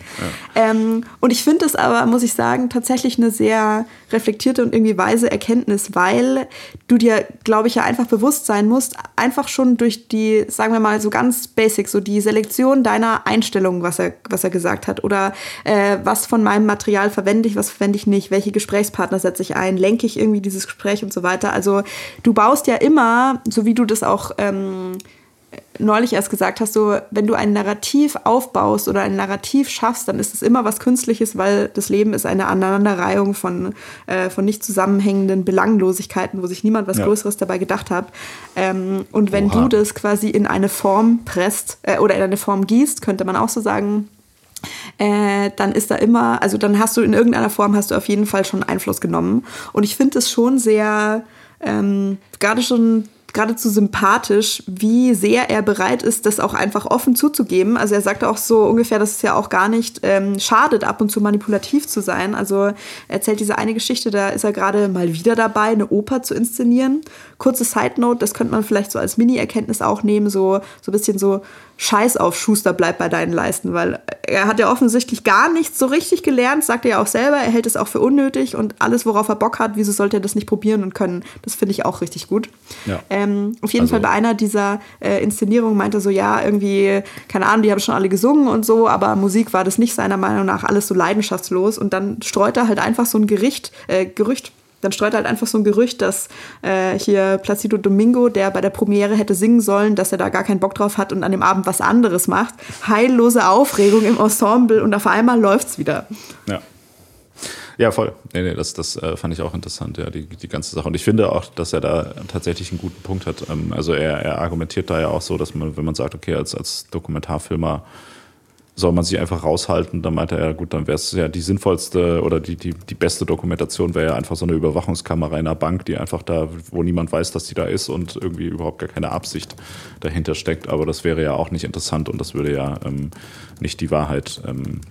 Ja. Ähm, und ich finde es aber, muss ich sagen, tatsächlich eine sehr reflektierte und irgendwie weise Erkenntnis, weil du dir, glaube ich, ja einfach bewusst sein musst, einfach schon durch die, sagen wir mal, so ganz basic, so die Selektion deiner Einstellungen, was er, was er gesagt hat, oder äh, was von meinem Material verwende ich, was verwende ich nicht, welche Gesprächspartner setze ich ein, lenke ich irgendwie dieses Gespräch und so weiter. Also du baust ja immer, so wie du das auch ähm, neulich erst gesagt hast, so wenn du ein Narrativ aufbaust oder ein Narrativ schaffst, dann ist es immer was Künstliches, weil das Leben ist eine Aneinanderreihung von, äh, von nicht zusammenhängenden Belanglosigkeiten, wo sich niemand was ja. Größeres dabei gedacht hat. Ähm, und wenn Oha. du das quasi in eine Form presst äh, oder in eine Form gießt, könnte man auch so sagen, äh, dann ist da immer, also dann hast du in irgendeiner Form hast du auf jeden Fall schon Einfluss genommen. Und ich finde es schon sehr, ähm, gerade schon geradezu sympathisch, wie sehr er bereit ist, das auch einfach offen zuzugeben. Also er sagte auch so ungefähr, dass es ja auch gar nicht ähm, schadet, ab und zu manipulativ zu sein. Also er erzählt diese eine Geschichte, da ist er gerade mal wieder dabei, eine Oper zu inszenieren. Kurze Side Note, das könnte man vielleicht so als Mini-Erkenntnis auch nehmen, so, so ein bisschen so Scheiß auf Schuster bleibt bei deinen Leisten, weil er hat ja offensichtlich gar nichts so richtig gelernt, sagt er ja auch selber, er hält es auch für unnötig und alles, worauf er Bock hat, wieso sollte er das nicht probieren und können? Das finde ich auch richtig gut. Ja. Ähm, auf jeden also. Fall bei einer dieser äh, Inszenierungen meinte er so, ja, irgendwie, keine Ahnung, die haben schon alle gesungen und so, aber Musik war das nicht seiner Meinung nach alles so leidenschaftslos und dann streut er halt einfach so ein Gericht, äh, Gerücht dann streut halt einfach so ein Gerücht, dass äh, hier Placido Domingo, der bei der Premiere hätte singen sollen, dass er da gar keinen Bock drauf hat und an dem Abend was anderes macht. Heillose Aufregung im Ensemble und auf einmal läuft's wieder. Ja. Ja, voll. Nee, nee, das, das äh, fand ich auch interessant, ja, die, die ganze Sache. Und ich finde auch, dass er da tatsächlich einen guten Punkt hat. Ähm, also er, er argumentiert da ja auch so, dass man, wenn man sagt, okay, als, als Dokumentarfilmer soll man sich einfach raushalten. Dann meinte er, ja gut, dann wäre es ja die sinnvollste oder die, die, die beste Dokumentation wäre ja einfach so eine Überwachungskamera in einer Bank, die einfach da, wo niemand weiß, dass die da ist und irgendwie überhaupt gar keine Absicht dahinter steckt. Aber das wäre ja auch nicht interessant und das würde ja ähm, nicht die Wahrheit ähm,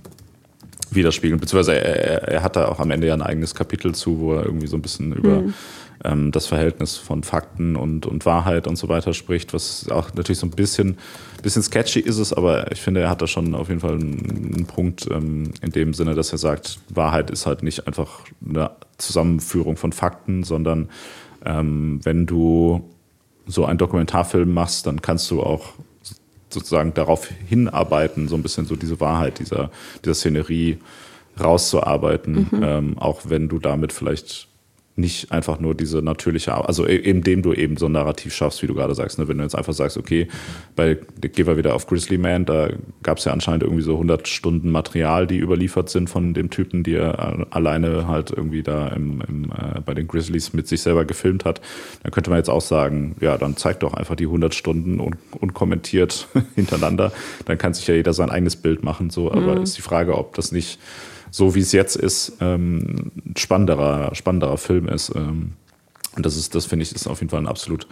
widerspiegeln. Beziehungsweise er, er, hat da auch am Ende ja ein eigenes Kapitel zu, wo er irgendwie so ein bisschen über mhm. ähm, das Verhältnis von Fakten und, und Wahrheit und so weiter spricht, was auch natürlich so ein bisschen, bisschen sketchy ist es, aber ich finde, er hat da schon auf jeden Fall einen, einen Punkt ähm, in dem Sinne, dass er sagt, Wahrheit ist halt nicht einfach eine Zusammenführung von Fakten, sondern ähm, wenn du so einen Dokumentarfilm machst, dann kannst du auch sozusagen darauf hinarbeiten, so ein bisschen so diese Wahrheit dieser, dieser Szenerie rauszuarbeiten, mhm. ähm, auch wenn du damit vielleicht nicht einfach nur diese natürliche, also e-, indem du eben so ein Narrativ schaffst, wie du gerade sagst. Ne? Wenn du jetzt einfach sagst, okay, bei, gehen wir wieder auf Grizzly Man, da gab es ja anscheinend irgendwie so 100 Stunden Material, die überliefert sind von dem Typen, die er alleine halt irgendwie da im, im, äh, bei den Grizzlies mit sich selber gefilmt hat. Dann könnte man jetzt auch sagen, ja, dann zeig doch einfach die 100 Stunden un unkommentiert hintereinander. Dann kann sich ja jeder sein eigenes Bild machen. So, aber mhm. ist die Frage, ob das nicht so wie es jetzt ist, ähm, spannenderer, spannenderer Film ist. Ähm, und das ist, das finde ich, ist auf jeden Fall ein absolut,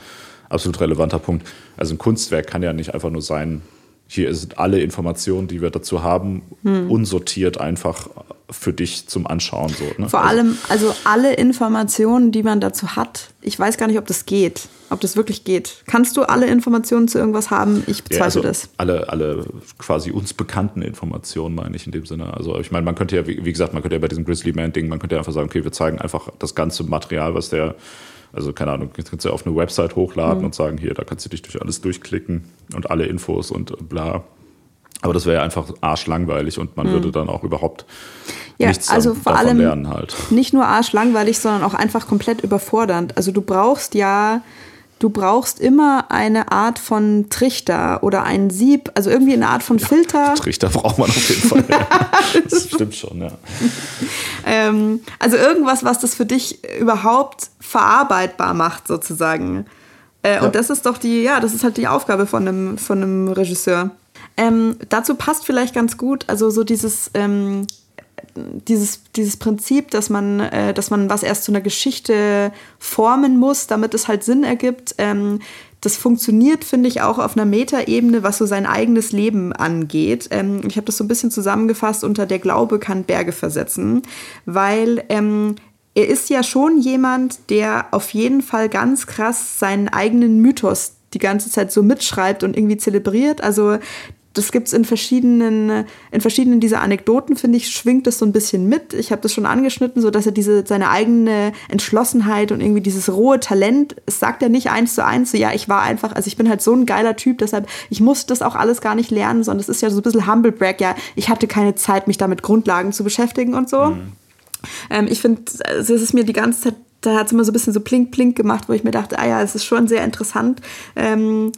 absolut relevanter Punkt. Also ein Kunstwerk kann ja nicht einfach nur sein, hier sind alle Informationen, die wir dazu haben, hm. unsortiert einfach für dich zum Anschauen. So, ne? Vor also, allem, also alle Informationen, die man dazu hat, ich weiß gar nicht, ob das geht, ob das wirklich geht. Kannst du alle Informationen zu irgendwas haben? Ich bezweifle ja, also das. Alle, alle quasi uns bekannten Informationen, meine ich in dem Sinne. Also ich meine, man könnte ja, wie, wie gesagt, man könnte ja bei diesem Grizzly Man-Ding, man könnte ja einfach sagen, okay, wir zeigen einfach das ganze Material, was der also keine Ahnung, jetzt kannst du ja auf eine Website hochladen mhm. und sagen, hier, da kannst du dich durch alles durchklicken und alle Infos und bla. Aber das wäre ja einfach arschlangweilig und man mhm. würde dann auch überhaupt ja, nichts also vor davon allem lernen halt. Nicht nur arschlangweilig, sondern auch einfach komplett überfordernd. Also du brauchst ja du brauchst immer eine Art von Trichter oder ein Sieb, also irgendwie eine Art von Filter. Ja, Trichter braucht man auf jeden Fall. Ja. das stimmt schon, ja. Ähm, also irgendwas, was das für dich überhaupt verarbeitbar macht, sozusagen. Äh, ja. Und das ist doch die, ja, das ist halt die Aufgabe von einem, von einem Regisseur. Ähm, dazu passt vielleicht ganz gut, also so dieses ähm, dieses, dieses Prinzip, dass man, äh, dass man was erst zu einer Geschichte formen muss, damit es halt Sinn ergibt, ähm, das funktioniert, finde ich, auch auf einer Metaebene, was so sein eigenes Leben angeht. Ähm, ich habe das so ein bisschen zusammengefasst unter der Glaube kann Berge versetzen, weil ähm, er ist ja schon jemand, der auf jeden Fall ganz krass seinen eigenen Mythos die ganze Zeit so mitschreibt und irgendwie zelebriert. Also das gibt es in verschiedenen, in verschiedenen dieser Anekdoten, finde ich, schwingt das so ein bisschen mit. Ich habe das schon angeschnitten, so dass er diese, seine eigene Entschlossenheit und irgendwie dieses rohe Talent, es sagt er nicht eins zu eins, so ja, ich war einfach, also ich bin halt so ein geiler Typ, deshalb, ich muss das auch alles gar nicht lernen, sondern es ist ja so ein bisschen Humble Brag, ja, ich hatte keine Zeit, mich da mit Grundlagen zu beschäftigen und so. Mhm. Ähm, ich finde, also es ist mir die ganze Zeit da hat es immer so ein bisschen so plink plink gemacht, wo ich mir dachte, ah ja, es ist schon sehr interessant, ähm,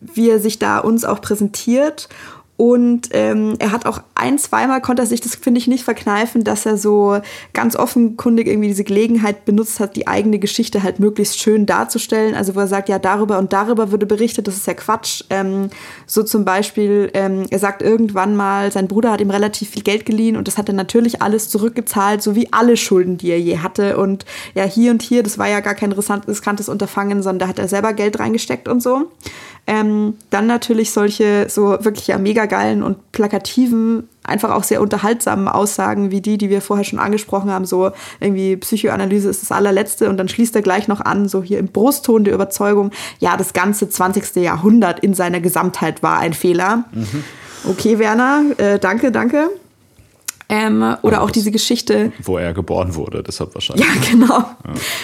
wie er sich da uns auch präsentiert. Und ähm, er hat auch ein, zweimal konnte er sich das, finde ich, nicht verkneifen, dass er so ganz offenkundig irgendwie diese Gelegenheit benutzt hat, die eigene Geschichte halt möglichst schön darzustellen. Also wo er sagt, ja, darüber und darüber würde berichtet, das ist ja Quatsch. Ähm, so zum Beispiel, ähm, er sagt irgendwann mal, sein Bruder hat ihm relativ viel Geld geliehen und das hat er natürlich alles zurückgezahlt, so wie alle Schulden, die er je hatte. Und ja, hier und hier, das war ja gar kein riskantes Unterfangen, sondern da hat er selber Geld reingesteckt und so. Ähm, dann natürlich solche so wirklich ja mega geilen und plakativen, einfach auch sehr unterhaltsamen Aussagen wie die, die wir vorher schon angesprochen haben, so irgendwie Psychoanalyse ist das allerletzte und dann schließt er gleich noch an, so hier im Brustton der Überzeugung, ja, das ganze 20. Jahrhundert in seiner Gesamtheit war ein Fehler. Mhm. Okay, Werner, äh, danke, danke. Ähm, oder auch diese Geschichte. Wo er geboren wurde, deshalb wahrscheinlich. Ja, genau. Ja.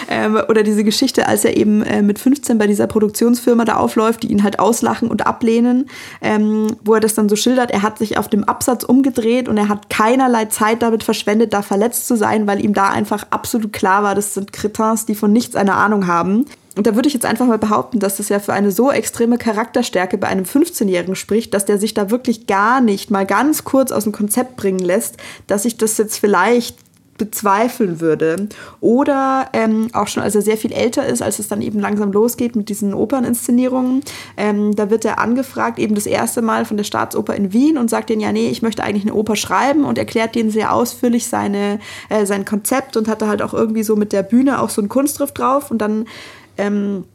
Ähm, oder diese Geschichte, als er eben äh, mit 15 bei dieser Produktionsfirma da aufläuft, die ihn halt auslachen und ablehnen, ähm, wo er das dann so schildert, er hat sich auf dem Absatz umgedreht und er hat keinerlei Zeit damit verschwendet, da verletzt zu sein, weil ihm da einfach absolut klar war, das sind Cretins, die von nichts eine Ahnung haben. Und da würde ich jetzt einfach mal behaupten, dass das ja für eine so extreme Charakterstärke bei einem 15-Jährigen spricht, dass der sich da wirklich gar nicht mal ganz kurz aus dem Konzept bringen lässt, dass sich das jetzt vielleicht bezweifeln würde. Oder ähm, auch schon, als er sehr viel älter ist, als es dann eben langsam losgeht mit diesen Operninszenierungen, ähm, da wird er angefragt, eben das erste Mal von der Staatsoper in Wien und sagt denen, ja, nee, ich möchte eigentlich eine Oper schreiben und erklärt denen sehr ausführlich seine, äh, sein Konzept und hatte halt auch irgendwie so mit der Bühne auch so einen Kunstgriff drauf und dann ähm,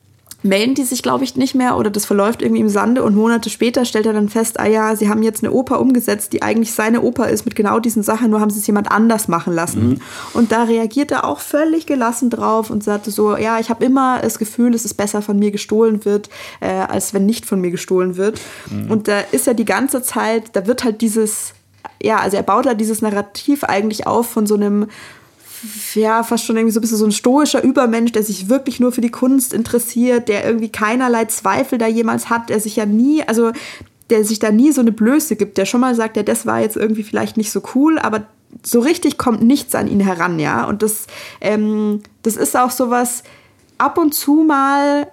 melden die sich, glaube ich, nicht mehr oder das verläuft irgendwie im Sande und Monate später stellt er dann fest, ah ja, sie haben jetzt eine Oper umgesetzt, die eigentlich seine Oper ist mit genau diesen Sachen, nur haben sie es jemand anders machen lassen. Mhm. Und da reagiert er auch völlig gelassen drauf und sagte so, ja, ich habe immer das Gefühl, dass es besser von mir gestohlen wird, äh, als wenn nicht von mir gestohlen wird. Mhm. Und da ist ja die ganze Zeit, da wird halt dieses ja, also er baut halt dieses Narrativ eigentlich auf von so einem ja, fast schon irgendwie so ein bisschen so ein stoischer Übermensch, der sich wirklich nur für die Kunst interessiert, der irgendwie keinerlei Zweifel da jemals hat, der sich ja nie, also der sich da nie so eine Blöße gibt, der schon mal sagt, ja, das war jetzt irgendwie vielleicht nicht so cool, aber so richtig kommt nichts an ihn heran, ja. Und das, ähm, das ist auch sowas, ab und zu mal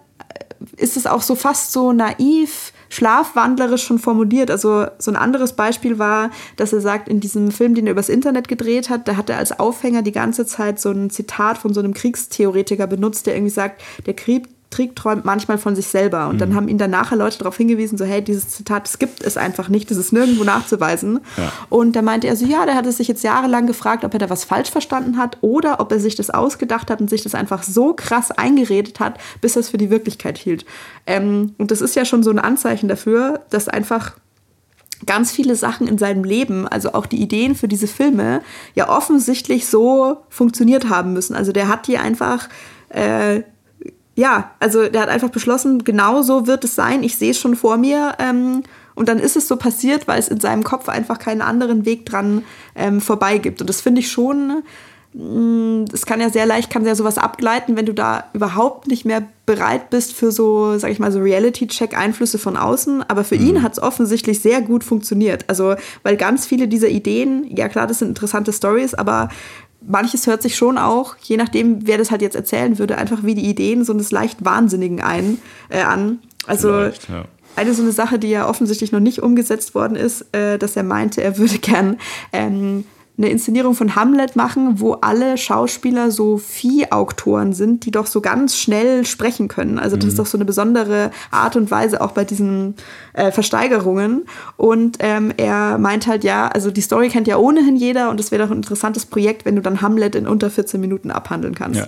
ist es auch so fast so naiv, schlafwandlerisch schon formuliert. Also so ein anderes Beispiel war, dass er sagt, in diesem Film, den er übers Internet gedreht hat, da hat er als Aufhänger die ganze Zeit so ein Zitat von so einem Kriegstheoretiker benutzt, der irgendwie sagt, der Krieg, Krieg träumt manchmal von sich selber. Und dann mhm. haben ihn dann nachher Leute darauf hingewiesen, so, hey, dieses Zitat, das gibt es einfach nicht, das ist nirgendwo nachzuweisen. Ja. Und da meinte er so, ja, der hat es sich jetzt jahrelang gefragt, ob er da was falsch verstanden hat oder ob er sich das ausgedacht hat und sich das einfach so krass eingeredet hat, bis er es für die Wirklichkeit hielt. Ähm, und das ist ja schon so ein Anzeichen dafür, dass einfach ganz viele Sachen in seinem Leben, also auch die Ideen für diese Filme, ja offensichtlich so funktioniert haben müssen. Also der hat die einfach äh, ja, also der hat einfach beschlossen, genau so wird es sein. Ich sehe es schon vor mir. Ähm, und dann ist es so passiert, weil es in seinem Kopf einfach keinen anderen Weg dran ähm, vorbei gibt. Und das finde ich schon, mm, es kann ja sehr leicht, kann ja sowas abgleiten, wenn du da überhaupt nicht mehr bereit bist für so, sag ich mal, so Reality-Check-Einflüsse von außen. Aber für mhm. ihn hat es offensichtlich sehr gut funktioniert. Also, weil ganz viele dieser Ideen, ja klar, das sind interessante Stories, aber manches hört sich schon auch, je nachdem, wer das halt jetzt erzählen würde, einfach wie die Ideen so eines leicht Wahnsinnigen ein, äh, an. Also ja. eine so eine Sache, die ja offensichtlich noch nicht umgesetzt worden ist, äh, dass er meinte, er würde gern ähm, eine Inszenierung von Hamlet machen, wo alle Schauspieler so Viehauktoren sind, die doch so ganz schnell sprechen können. Also das mhm. ist doch so eine besondere Art und Weise auch bei diesen äh, Versteigerungen. Und ähm, er meint halt, ja, also die Story kennt ja ohnehin jeder und es wäre doch ein interessantes Projekt, wenn du dann Hamlet in unter 14 Minuten abhandeln kannst. Ja.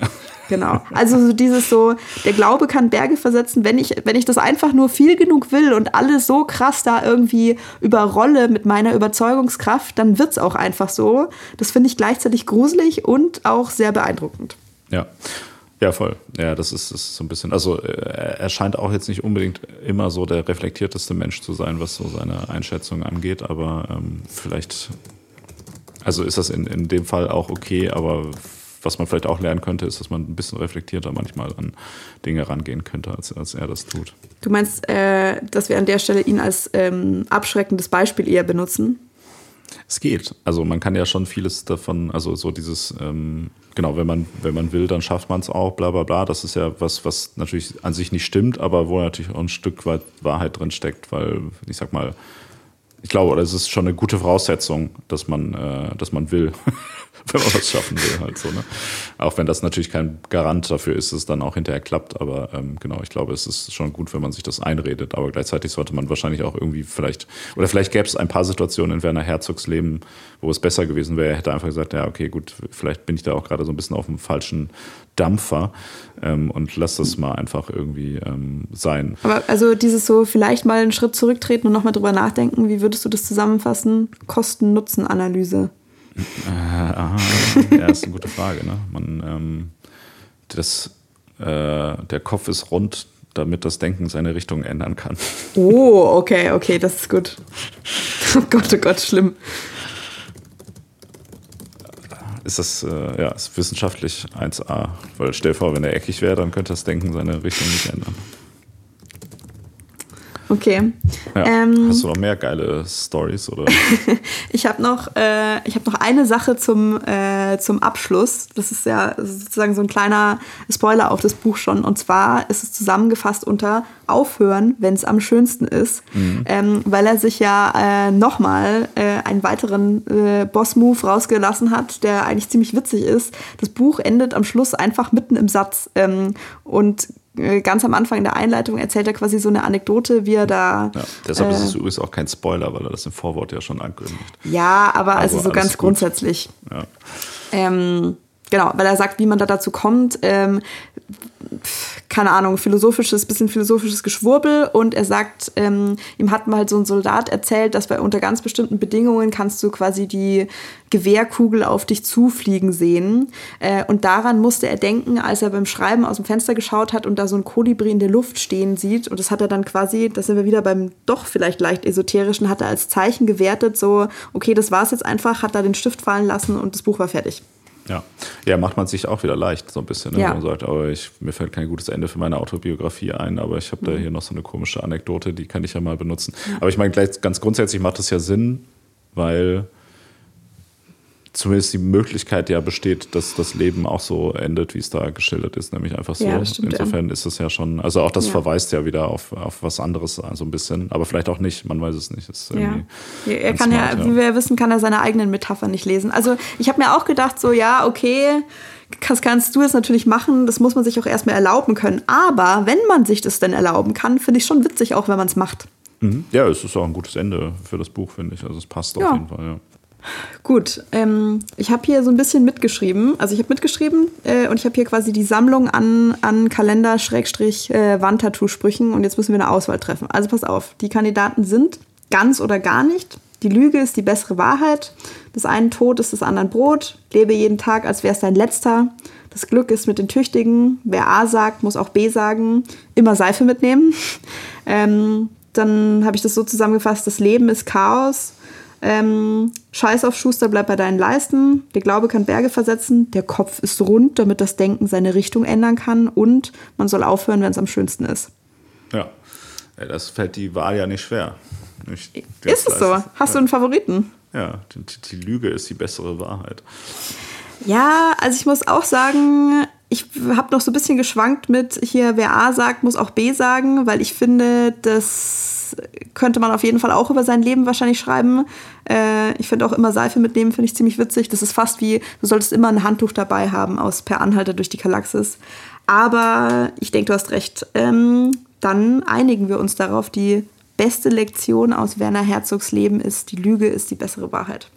Genau. Also so dieses so, der Glaube kann Berge versetzen, wenn ich, wenn ich das einfach nur viel genug will und alles so krass da irgendwie überrolle mit meiner Überzeugungskraft, dann wird es auch einfach so. Das finde ich gleichzeitig gruselig und auch sehr beeindruckend. Ja. Ja, voll. Ja, das ist, ist so ein bisschen, also äh, er scheint auch jetzt nicht unbedingt immer so der reflektierteste Mensch zu sein, was so seine Einschätzung angeht, aber ähm, vielleicht, also ist das in, in dem Fall auch okay, aber was man vielleicht auch lernen könnte, ist, dass man ein bisschen reflektierter manchmal an Dinge rangehen könnte, als, als er das tut. Du meinst, äh, dass wir an der Stelle ihn als ähm, abschreckendes Beispiel eher benutzen? Es geht. Also man kann ja schon vieles davon, also so dieses, ähm, genau, wenn man, wenn man will, dann schafft man es auch, bla bla bla. Das ist ja was, was natürlich an sich nicht stimmt, aber wo natürlich auch ein Stück weit Wahrheit drin steckt, weil, ich sag mal, ich glaube, es ist schon eine gute Voraussetzung, dass man, äh, dass man will. wenn man was schaffen will, halt so. Ne? Auch wenn das natürlich kein Garant dafür ist, dass es dann auch hinterher klappt. Aber ähm, genau, ich glaube, es ist schon gut, wenn man sich das einredet. Aber gleichzeitig sollte man wahrscheinlich auch irgendwie vielleicht, oder vielleicht gäbe es ein paar Situationen in Werner Herzogs Leben, wo es besser gewesen wäre. Er hätte einfach gesagt, ja, okay, gut, vielleicht bin ich da auch gerade so ein bisschen auf dem falschen Dampfer ähm, und lass das mal einfach irgendwie ähm, sein. Aber also dieses so vielleicht mal einen Schritt zurücktreten und nochmal drüber nachdenken, wie würdest du das zusammenfassen? Kosten-Nutzen-Analyse. Äh, aha, ja, ist eine gute Frage. Ne? Man, ähm, das, äh, der Kopf ist rund, damit das Denken seine Richtung ändern kann. Oh, okay, okay, das ist gut. Oh Gott, oh Gott, schlimm. Ist das, äh, ja, ist wissenschaftlich 1a. Weil stell dir vor, wenn er eckig wäre, dann könnte das Denken seine Richtung nicht ändern. Okay. Ja. Ähm, Hast du noch mehr geile Stories oder? ich habe noch, äh, ich hab noch eine Sache zum, äh, zum Abschluss. Das ist ja sozusagen so ein kleiner Spoiler auf das Buch schon. Und zwar ist es zusammengefasst unter Aufhören, wenn es am schönsten ist. Ähm, weil er sich ja äh, nochmal äh, einen weiteren äh, Boss-Move rausgelassen hat, der eigentlich ziemlich witzig ist. Das Buch endet am Schluss einfach mitten im Satz. Ähm, und ganz am Anfang in der Einleitung erzählt er quasi so eine Anekdote, wie er da. Ja, deshalb ist äh, es übrigens auch kein Spoiler, weil er das im Vorwort ja schon ankündigt. Ja, aber also so alles ganz gut. grundsätzlich. Ja. Ähm, genau, weil er sagt, wie man da dazu kommt. Ähm, keine Ahnung, philosophisches, bisschen philosophisches Geschwurbel und er sagt, ähm, ihm hat mal so ein Soldat erzählt, dass bei unter ganz bestimmten Bedingungen kannst du quasi die Gewehrkugel auf dich zufliegen sehen. Äh, und daran musste er denken, als er beim Schreiben aus dem Fenster geschaut hat und da so ein Kolibri in der Luft stehen sieht. Und das hat er dann quasi, da sind wir wieder beim doch vielleicht leicht esoterischen, hat er als Zeichen gewertet, so, okay, das war's jetzt einfach, hat da den Stift fallen lassen und das Buch war fertig. Ja. ja, macht man sich auch wieder leicht, so ein bisschen. Ne? Ja. Man sagt, aber ich, mir fällt kein gutes Ende für meine Autobiografie ein, aber ich habe Mhm. da hier noch so eine komische Anekdote, die kann ich ja mal benutzen. Aber ich meine, gleich, ganz grundsätzlich macht es ja Sinn, weil zumindest die Möglichkeit ja besteht, dass das Leben auch so endet, wie es da geschildert ist, nämlich einfach so. Ja, das stimmt, ja. Insofern ist es ja schon, also auch das Ja. verweist ja wieder auf, auf was anderes, also ein bisschen, aber vielleicht auch nicht, man weiß es nicht. Ja. Er kann ja, smart, wie wir ja wissen, kann er seine eigenen Metaphern nicht lesen. Also ich habe mir auch gedacht, so ja, okay, das kannst du jetzt natürlich machen, das muss man sich auch erstmal erlauben können. Aber wenn man sich das denn erlauben kann, finde ich schon witzig, auch wenn man es macht. Mhm. Ja, es ist auch ein gutes Ende für das Buch, finde ich. Also es passt Ja. auf jeden Fall, ja. Gut, ähm, ich habe hier so ein bisschen mitgeschrieben. Also ich habe mitgeschrieben äh, und ich habe hier quasi die Sammlung an, an Kalender-Wandtattoo-Sprüchen und jetzt müssen wir eine Auswahl treffen. Also pass auf, die Kandidaten sind ganz oder gar nicht. Die Lüge ist die bessere Wahrheit. Das einen Tod ist des anderen Brot. Lebe jeden Tag, als wäre es dein letzter. Das Glück ist mit den Tüchtigen. Wer A sagt, muss auch B sagen. Immer Seife mitnehmen. Ähm, dann habe ich das so zusammengefasst: Das Leben ist Chaos. Ähm, Scheiß auf Schuster, bleib bei deinen Leisten. Der Glaube kann Berge versetzen. Der Kopf ist rund, damit das Denken seine Richtung ändern kann. Und man soll aufhören, wenn es am schönsten ist. Ja. ja, das fällt die Wahl ja nicht schwer. Nicht Ist es so? Hast du einen Favoriten? Ja, die, die Lüge ist die bessere Wahrheit. Ja, also ich muss auch sagen, ich habe noch so ein bisschen geschwankt mit hier, wer A sagt, muss auch B sagen, weil ich finde, das könnte man auf jeden Fall auch über sein Leben wahrscheinlich schreiben. Äh, ich finde auch immer Seife mitnehmen, finde ich ziemlich witzig. Das ist fast wie, du solltest immer ein Handtuch dabei haben aus Per Anhalter durch die Galaxis. Aber ich denke, du hast recht. Ähm, dann einigen wir uns darauf, die beste Lektion aus Werner Herzogs Leben ist, die Lüge ist die bessere Wahrheit.